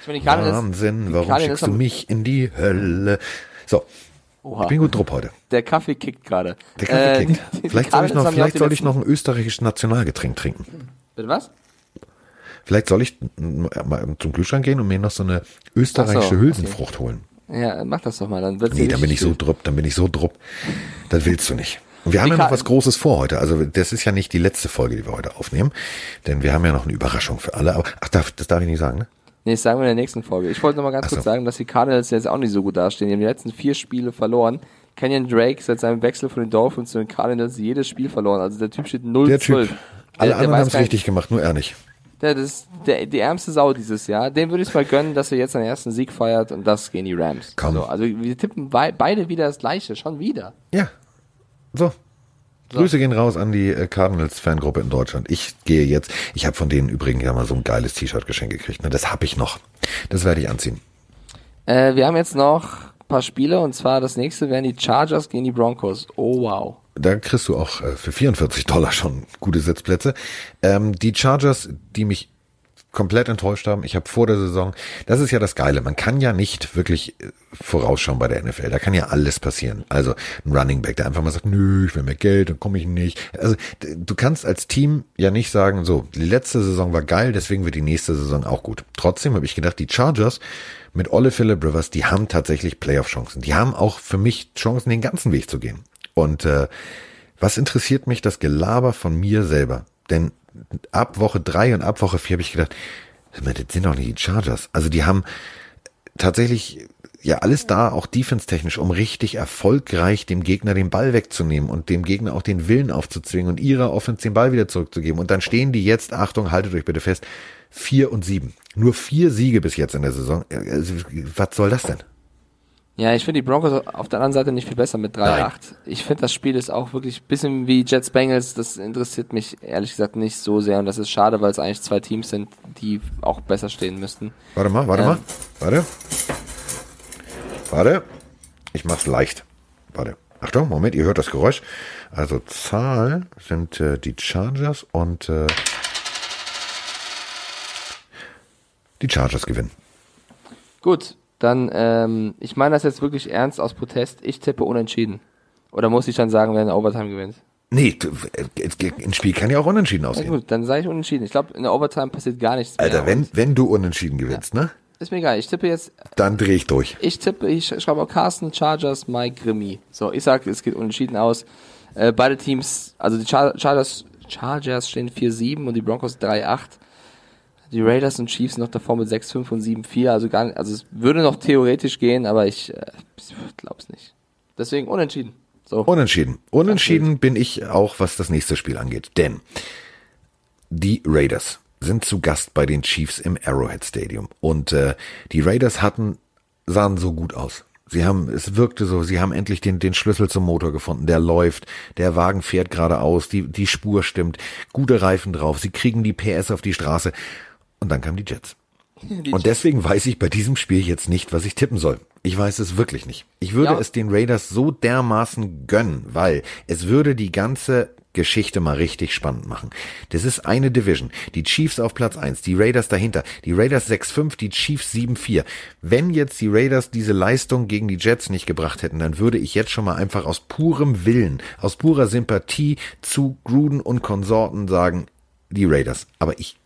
Ich meine, die Cardinals,
Wahnsinn, warum
Cardinals
schickst du mich in die Hölle? So,
Oha,
ich bin gut drauf heute.
der Kaffee kickt gerade.
Der Kaffee
Äh,
kickt. Vielleicht soll ich noch, vielleicht soll ich noch ein österreichisches Nationalgetränk trinken.
Bitte was?
Vielleicht soll ich mal zum Kühlschrank gehen und mir noch so eine österreichische
so,
Hülsenfrucht holen.
Ja, mach das doch mal, dann wird's
Nee, dann bin ich so drupp, dann bin ich so drupp. Das willst du nicht. Und wir haben
Die
ja noch was Großes vor heute. Also das ist ja nicht die letzte Folge, die wir heute aufnehmen. Denn wir haben ja noch eine Überraschung für alle. Aber, ach, das darf ich nicht sagen, ne?
Nee, das sagen wir in der nächsten Folge. Ich wollte noch mal ganz
so.
kurz sagen, dass die Cardinals jetzt auch nicht so gut dastehen. Die haben die letzten vier Spiele verloren. Kenyon Drake seit seinem Wechsel von den Dolphins zu den Cardinals jedes Spiel verloren. Also der Typ steht 0-12.
Der Typ. Alle anderen haben es richtig gemacht, nur er nicht.
Der, das ist der, die ärmste Sau dieses Jahr. Dem würde ich es mal gönnen, dass er jetzt seinen ersten Sieg feiert und das gegen die Rams.
Komm.
So, also wir tippen bei, beide wieder das gleiche, schon wieder.
Ja. So. Grüße gehen raus an die äh, Cardinals-Fangruppe in Deutschland. Ich gehe jetzt, ich habe von denen übrigens ja mal so ein geiles T-Shirt geschenkt gekriegt. Ne? Das habe ich noch. Das werde ich anziehen.
Äh, wir haben jetzt noch ein paar Spiele und zwar das nächste wären die Chargers gegen die Broncos. Oh wow.
Da kriegst du auch äh, für 44 Dollar schon gute Sitzplätze. Ähm, die Chargers, die mich komplett enttäuscht haben. Ich habe vor der Saison, das ist ja das Geile, man kann ja nicht wirklich äh, vorausschauen bei der NFL. Da kann ja alles passieren. Also ein Running Back, der einfach mal sagt, nö, ich will mehr Geld, dann komme ich nicht. Also du kannst als Team ja nicht sagen, so, die letzte Saison war geil, deswegen wird die nächste Saison auch gut. Trotzdem habe ich gedacht, die Chargers mit Olle Philip Rivers, die haben tatsächlich Playoff-Chancen. Die haben auch für mich Chancen, den ganzen Weg zu gehen. Und äh, was interessiert mich das Gelaber von mir selber? Denn ab Woche drei und ab Woche vier habe ich gedacht, das sind doch nicht die Chargers. Also die haben tatsächlich ja alles da, auch defense-technisch, um richtig erfolgreich dem Gegner den Ball wegzunehmen und dem Gegner auch den Willen aufzuzwingen und ihrer Offense den Ball wieder zurückzugeben. Und dann stehen die jetzt, Achtung, haltet euch bitte fest, vier und sieben. Nur vier Siege bis jetzt in der Saison. Also, was soll das denn?
Ja, ich finde die Broncos auf der anderen Seite nicht viel besser mit 3-8. Ich finde, das Spiel ist auch wirklich ein bisschen wie Jets Bengals. Das interessiert mich ehrlich gesagt nicht so sehr. Und das ist schade, weil es eigentlich zwei Teams sind, die auch besser stehen müssten.
Warte mal, warte
Ähm.
mal. Warte. Warte. Ich mach's leicht. Warte. Achtung, Moment, ihr hört das Geräusch. Also Zahl sind äh, die Chargers und äh, die Chargers gewinnen.
Gut, dann, ähm, ich meine das jetzt wirklich ernst aus Protest. Ich tippe unentschieden. Oder muss ich dann sagen, wer in der Overtime gewinnt?
Nee, äh, ein Spiel kann ja auch unentschieden
Na
aussehen.
gut, dann sage ich unentschieden. Ich glaube, in der Overtime passiert gar nichts mehr.
Alter, wenn, wenn du unentschieden gewinnst, ne?
Ist mir egal. Ich tippe jetzt
Dann dreh ich durch.
Ich tippe, ich schreibe auch Carsten, Chargers, Mike, Grimmy. So, ich sage, es geht unentschieden aus. Äh, beide Teams, also die Char Chargers, Chargers stehen 4-7 und die Broncos 3-8. Die Raiders und Chiefs noch davor mit 6-5 und 7-4. Also gar nicht, also es würde noch theoretisch gehen, aber ich äh, glaub's nicht. Deswegen unentschieden. So.
Unentschieden. Unentschieden bin ich auch, was das nächste Spiel angeht. Denn die Raiders sind zu Gast bei den Chiefs im Arrowhead Stadium. Und äh, die Raiders hatten, sahen so gut aus. Sie haben, es wirkte so, sie haben endlich den, den Schlüssel zum Motor gefunden. Der läuft, der Wagen fährt geradeaus, die, die Spur stimmt, gute Reifen drauf, sie kriegen die PS auf die Straße. Und dann kamen die Jets. Die und deswegen weiß ich bei diesem Spiel jetzt nicht, was ich tippen soll. Ich weiß es wirklich nicht. Ich würde ja. es den Raiders so dermaßen gönnen, weil es würde die ganze Geschichte mal richtig spannend machen. Das ist eine Division. Die Chiefs auf Platz 1, die Raiders dahinter. Die Raiders 6-5, die Chiefs 7-4. Wenn jetzt die Raiders diese Leistung gegen die Jets nicht gebracht hätten, dann würde ich jetzt schon mal einfach aus purem Willen, aus purer Sympathie zu Gruden und Konsorten sagen, die Raiders. Aber ich,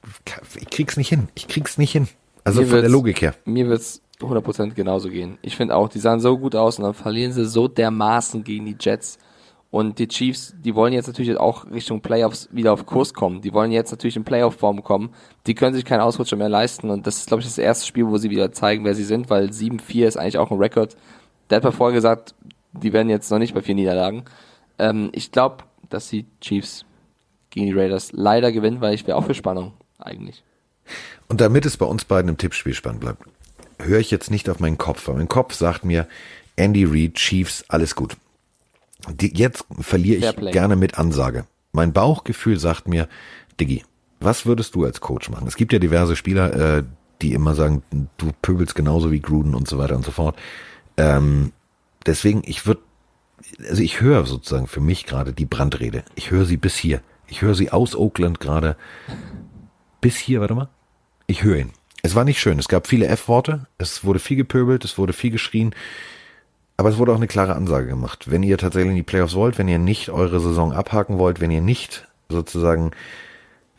ich krieg's nicht hin. Ich krieg's nicht hin. Also mir von der Logik her.
Mir wird's 100% genauso gehen. Ich finde auch, die sahen so gut aus und dann verlieren sie so dermaßen gegen die Jets. Und die Chiefs, die wollen jetzt natürlich auch Richtung Playoffs wieder auf Kurs kommen. Die wollen jetzt natürlich in Playoff-Form kommen. Die können sich keinen Ausrutscher mehr leisten. Und das ist, glaube ich, das erste Spiel, wo sie wieder zeigen, wer sie sind, weil 7-4 ist eigentlich auch ein Rekord. Der hat mir vorher gesagt, die werden jetzt noch nicht bei vier Niederlagen. Ähm, ich glaube, dass die Chiefs gegen die Raiders leider gewinnen, weil ich wäre auch für Spannung, eigentlich.
Und damit es bei uns beiden im Tippspiel spannend bleibt, höre ich jetzt nicht auf meinen Kopf, weil mein Kopf sagt mir, Andy Reid, Chiefs, alles gut. Die, jetzt verliere ich gerne mit Ansage. Mein Bauchgefühl sagt mir, Diggi, was würdest du als Coach machen? Es gibt ja diverse Spieler, äh, die immer sagen, du pöbelst genauso wie Gruden und so weiter und so fort. Ähm, deswegen, ich würde, also ich höre sozusagen für mich gerade die Brandrede. Ich höre sie bis hier. Ich höre sie aus Oakland gerade bis hier, warte mal. Ich höre ihn. Es war nicht schön. Es gab viele F-Worte. Es wurde viel gepöbelt. Es wurde viel geschrien. Aber es wurde auch eine klare Ansage gemacht. Wenn ihr tatsächlich in die Playoffs wollt, wenn ihr nicht eure Saison abhaken wollt, wenn ihr nicht sozusagen,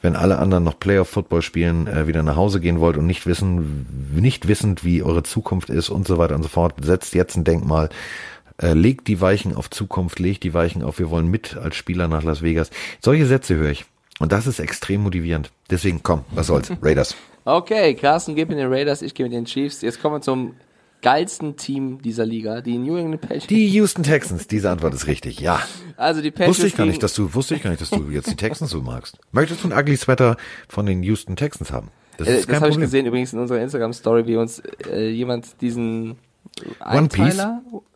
wenn alle anderen noch Playoff-Football spielen, äh, wieder nach Hause gehen wollt und nicht wissen, nicht wissend, wie eure Zukunft ist und so weiter und so fort, setzt jetzt ein Denkmal, äh, legt die Weichen auf Zukunft, legt die Weichen auf, wir wollen mit als Spieler nach Las Vegas. Solche Sätze höre ich. Und das ist extrem motivierend. Deswegen, komm, was soll's. Raiders.
Okay, Carsten geht mit den Raiders, ich gehe mit den Chiefs. Jetzt kommen wir zum geilsten Team dieser Liga, die New England
Patriots. Die Houston Texans, diese Antwort ist richtig, ja.
Also die Patriots.
Wusste ich gar nicht, dass du, wusste ich gar nicht, dass du jetzt die Texans so magst. Möchtest du ein ugly Sweater von den Houston Texans haben?
Das, äh, das habe ich gesehen übrigens in unserer Instagram-Story, wie uns äh, jemand diesen
One Piece?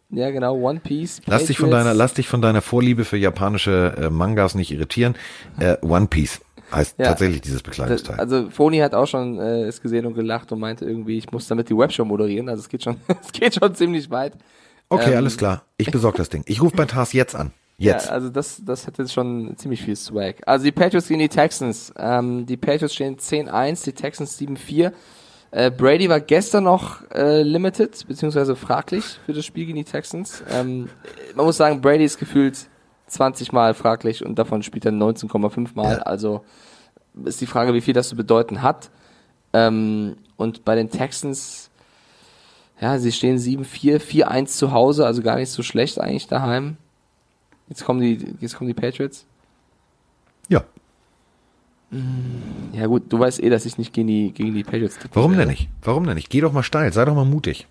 Ja, genau, One Piece.
Lass dich von deiner, lass dich von deiner Vorliebe für japanische äh, Mangas nicht irritieren. Äh, One Piece. Heißt ja, tatsächlich dieses Bekleidungsteil.
Also Foni hat auch schon äh, es gesehen und gelacht und meinte irgendwie, ich muss damit die Webshow moderieren. Also es geht schon, es geht schon ziemlich weit.
Okay, ähm, alles klar. Ich besorge das Ding. Ich rufe bei Tars jetzt an. Jetzt.
Ja, also das, das hat jetzt schon ziemlich viel Swag. Also die Patriots gegen die Texans. Ähm, die Patriots stehen 10-1, die Texans 7-4. Äh, Brady war gestern noch äh, limited, beziehungsweise fraglich für das Spiel gegen die Texans. Ähm, man muss sagen, Brady ist gefühlt 20 Mal fraglich und davon spielt er 19,5 Mal. Ja. Also ist die Frage, wie viel das zu bedeuten hat. Ähm, und bei den Texans, ja, sie stehen 7-4, 4-1 zu Hause, also gar nicht so schlecht eigentlich daheim. Jetzt kommen die, jetzt kommen die Patriots.
Ja.
Ja gut, du weißt eh, dass ich nicht gegen die, gegen die Patriots
tippe. Warum denn nicht? Warum denn nicht? Geh doch mal steil, sei doch mal mutig.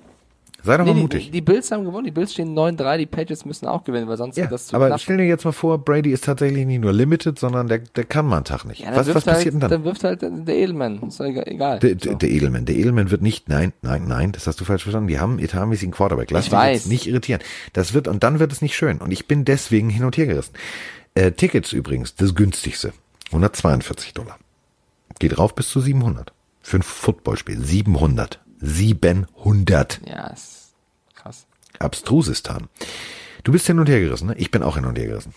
Sei doch nee, mal mutig.
Die, die, Bills haben gewonnen, die Bills stehen 9-3, die Patriots müssen auch gewinnen, weil sonst
ja, wird das zu Aber knapp. stell dir jetzt mal vor, Brady ist tatsächlich nicht nur limited, sondern der, der kann mal einen Tag nicht. Ja, was was passiert
halt,
denn dann?
Dann wirft halt der Edelman, ist egal.
Der, so. der Edelman, der Edelman wird nicht, nein, nein, nein, das hast du falsch verstanden. Die haben etatmäßigen Quarterback. Lass ich dich weiß. jetzt nicht irritieren. Das wird, und dann wird es nicht schön. Und ich bin deswegen hin und her gerissen. Äh, Tickets übrigens, das günstigste. 142 Dollar. Geht rauf bis zu 700. Für ein Footballspiel. 700. 700.
Ja, ist
Abstrusistan. Du bist hin und her gerissen, ne? Ich bin auch hin und her gerissen.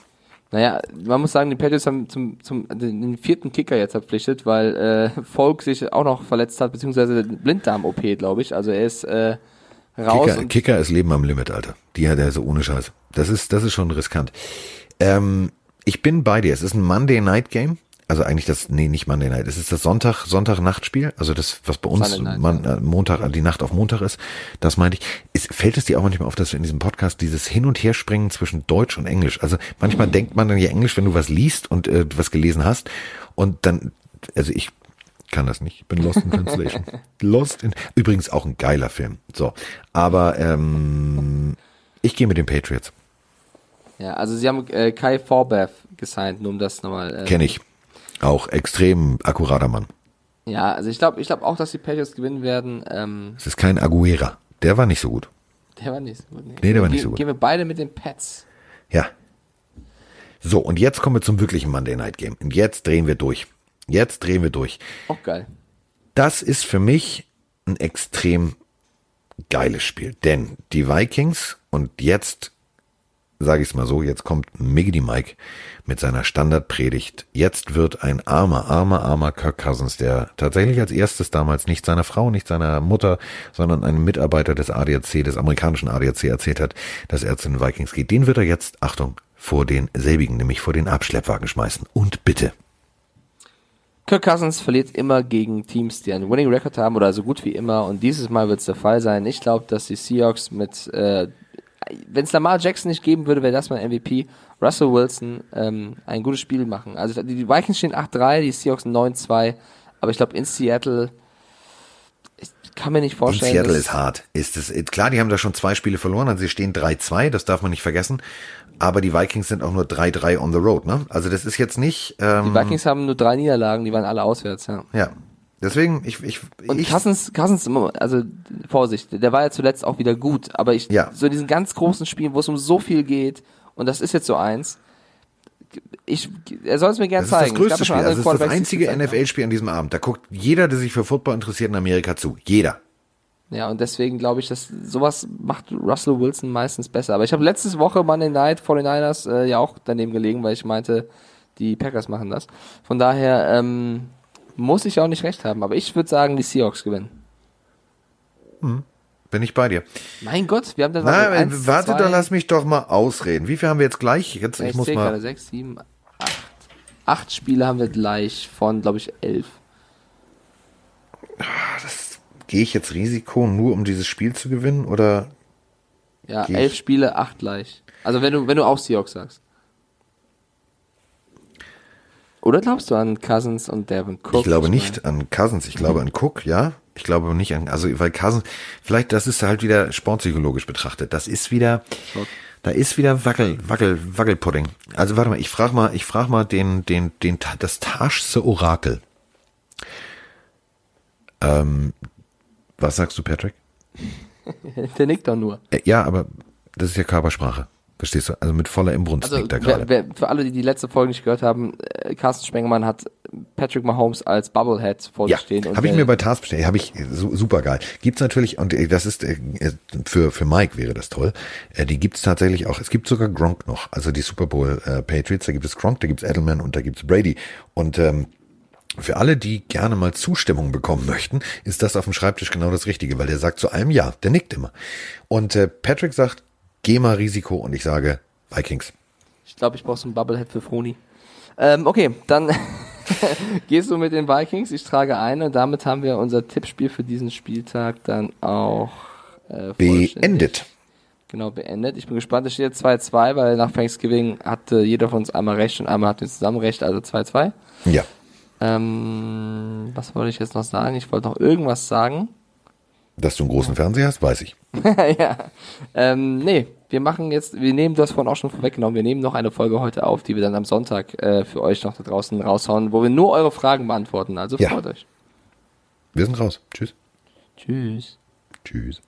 Naja, man muss sagen, die Patriots haben zum, zum den vierten Kicker jetzt verpflichtet, weil äh, Volk sich auch noch verletzt hat, beziehungsweise Blinddarm-OP, glaube ich. Also er ist äh, raus.
Kicker, Kicker ist Leben am Limit, Alter. Die hat er so ohne Scheiß. Das ist, das ist schon riskant. Ähm, ich bin bei dir. Es ist ein Monday Night Game also eigentlich das, nee, nicht Monday Night, es ist das Sonntag, Sonntag-Nachtspiel, also das, was bei uns Night, man, ja. Äh, Montag, die Nacht auf Montag ist, das meinte ich. Ist, fällt es dir auch manchmal auf, dass wir in diesem Podcast dieses Hin- und Herspringen zwischen Deutsch und Englisch, also manchmal mhm. denkt man dann ja Englisch, wenn du was liest und äh, was gelesen hast und dann, also ich kann das nicht, bin Lost in Translation. Lost in, übrigens auch ein geiler Film, so, aber ähm, ich gehe mit den Patriots.
Ja, also sie haben äh, Kai Forbath gesigned, nur um das nochmal.
Äh, Kenne ich. Auch extrem akkurater Mann.
Ja, also ich glaube ich glaube auch, dass die Patriots gewinnen werden. Ähm,
es ist kein Aguera. Der war nicht so gut.
Der war nicht so gut. Nee,
nee der war nicht so gut.
Gehen wir beide mit den Pets.
Ja. So, und jetzt kommen wir zum wirklichen Monday Night Game. Und jetzt drehen wir durch. Jetzt drehen wir durch.
Auch geil.
Das ist für mich ein extrem geiles Spiel. Denn die Vikings und jetzt sage ich es mal so, jetzt kommt Miggity Mike mit seiner Standardpredigt. Jetzt wird ein armer, armer, armer Kirk Cousins, der tatsächlich als erstes damals nicht seiner Frau, nicht seiner Mutter, sondern einem Mitarbeiter des ADAC, des amerikanischen ADAC erzählt hat, dass er zu den Vikings geht. Den wird er jetzt, Achtung, vor den selbigen, nämlich vor den Abschleppwagen schmeißen. Und bitte.
Kirk Cousins verliert immer gegen Teams, die einen Winning Record haben oder so gut wie immer. Und dieses Mal wird es der Fall sein. Ich glaube, dass die Seahawks mit äh, wenn es Lamar Jackson nicht geben würde, wäre das mein MVP. Russell Wilson ähm, ein gutes Spiel machen. Also die Vikings stehen 8-3, die Seahawks 9-2, aber ich glaube in Seattle ich kann mir nicht vorstellen.
In Seattle ist hart. Ist es klar, die haben da schon zwei Spiele verloren, also sie stehen 3-2, das darf man nicht vergessen. Aber die Vikings sind auch nur 3-3 on the road, ne? Also das ist jetzt nicht.
Ähm, die Vikings haben nur drei Niederlagen, die waren alle auswärts, ja.
Ja, Deswegen, ich, ich,
und ich Cousins, Cousins, also Vorsicht, der war ja zuletzt auch wieder gut, aber ich, ja. so in diesen ganz großen Spielen, wo es um so viel geht, und das ist jetzt so eins, ich, er soll es mir gerne zeigen.
Das ist das größte Spiel, also das ist das einzige NFL-Spiel an diesem Abend. Da guckt jeder, der sich für Football interessiert in Amerika zu. Jeder.
Ja, und deswegen glaube ich, dass sowas macht Russell Wilson meistens besser. Aber ich habe letztes Woche Monday Night 49ers äh, ja auch daneben gelegen, weil ich meinte, die Packers machen das. Von daher, ähm, muss ich auch nicht recht haben, aber ich würde sagen, die Seahawks gewinnen.
Hm. Bin ich bei dir.
Mein Gott, wir haben da
Na, eins, warte, zwei, dann lass mich doch mal ausreden. Wie viel haben wir jetzt gleich? Jetzt, ich,
ich muss mal. Gerade sechs, sieben, acht. Acht Spiele haben wir gleich von, glaube ich, elf.
Ah, das gehe ich jetzt Risiko, nur um dieses Spiel zu gewinnen, oder?
Ja, elf Spiele, acht gleich. Also wenn du, wenn du auch Seahawks sagst. Oder glaubst du an Cousins und Devin Cook?
Ich glaube nicht an Cousins, ich glaube an Cook, ja. Ich glaube nicht an, also weil Cousins, vielleicht das ist halt wieder sportpsychologisch betrachtet. Das ist wieder, da ist wieder Wackel, Wackel, Wackelpudding. Also warte mal, ich frage mal, ich frage mal den, den, den, das Taschse Orakel. Ähm, was sagst du, Patrick?
Der nickt doch nur.
Äh, ja, aber das ist ja Körpersprache. Verstehst du? Also mit voller Imbrunst also, da gerade.
Für alle, die die letzte Folge nicht gehört haben, äh, Carsten Spengemann hat Patrick Mahomes als Bubblehead vor
sich
ja, stehen.
Habe ich mir bei Task bestellt, habe ich super geil. Gibt's natürlich und äh, das ist äh, für für Mike wäre das toll. Die gibt's tatsächlich auch. Es gibt sogar Gronk noch, also die Super Bowl äh, Patriots. Da gibt es Gronk, da gibt's Edelman und da gibt's Brady und ähm, für alle, die gerne mal Zustimmung bekommen möchten, ist das auf dem Schreibtisch genau das Richtige, weil der sagt zu allem Ja, der nickt immer. Und äh, Patrick sagt, GEMA-Risiko und ich sage Vikings.
Ich glaube, ich brauche so ein Bubblehead für Froni. Ähm, okay, dann gehst du mit den Vikings. Ich trage ein und damit haben wir unser Tippspiel für diesen Spieltag dann auch
äh, beendet.
Genau, beendet. Ich bin gespannt. Es steht jetzt 2-2, weil nach Thanksgiving hatte jeder von uns einmal recht und einmal hat wir zusammen recht, also 2-2.
Ja.
Ähm, was wollte ich jetzt noch sagen? Ich wollte noch irgendwas sagen.
Dass du einen großen Fernseher hast, weiß ich.
ja. Ähm, nee, wir machen jetzt, wir nehmen das von auch schon vorweggenommen, wir nehmen noch eine Folge heute auf, die wir dann am Sonntag äh, für euch noch da draußen raushauen, wo wir nur eure Fragen beantworten. Also freut ja. euch.
Wir sind raus. Tschüss.
Tschüss.
Tschüss.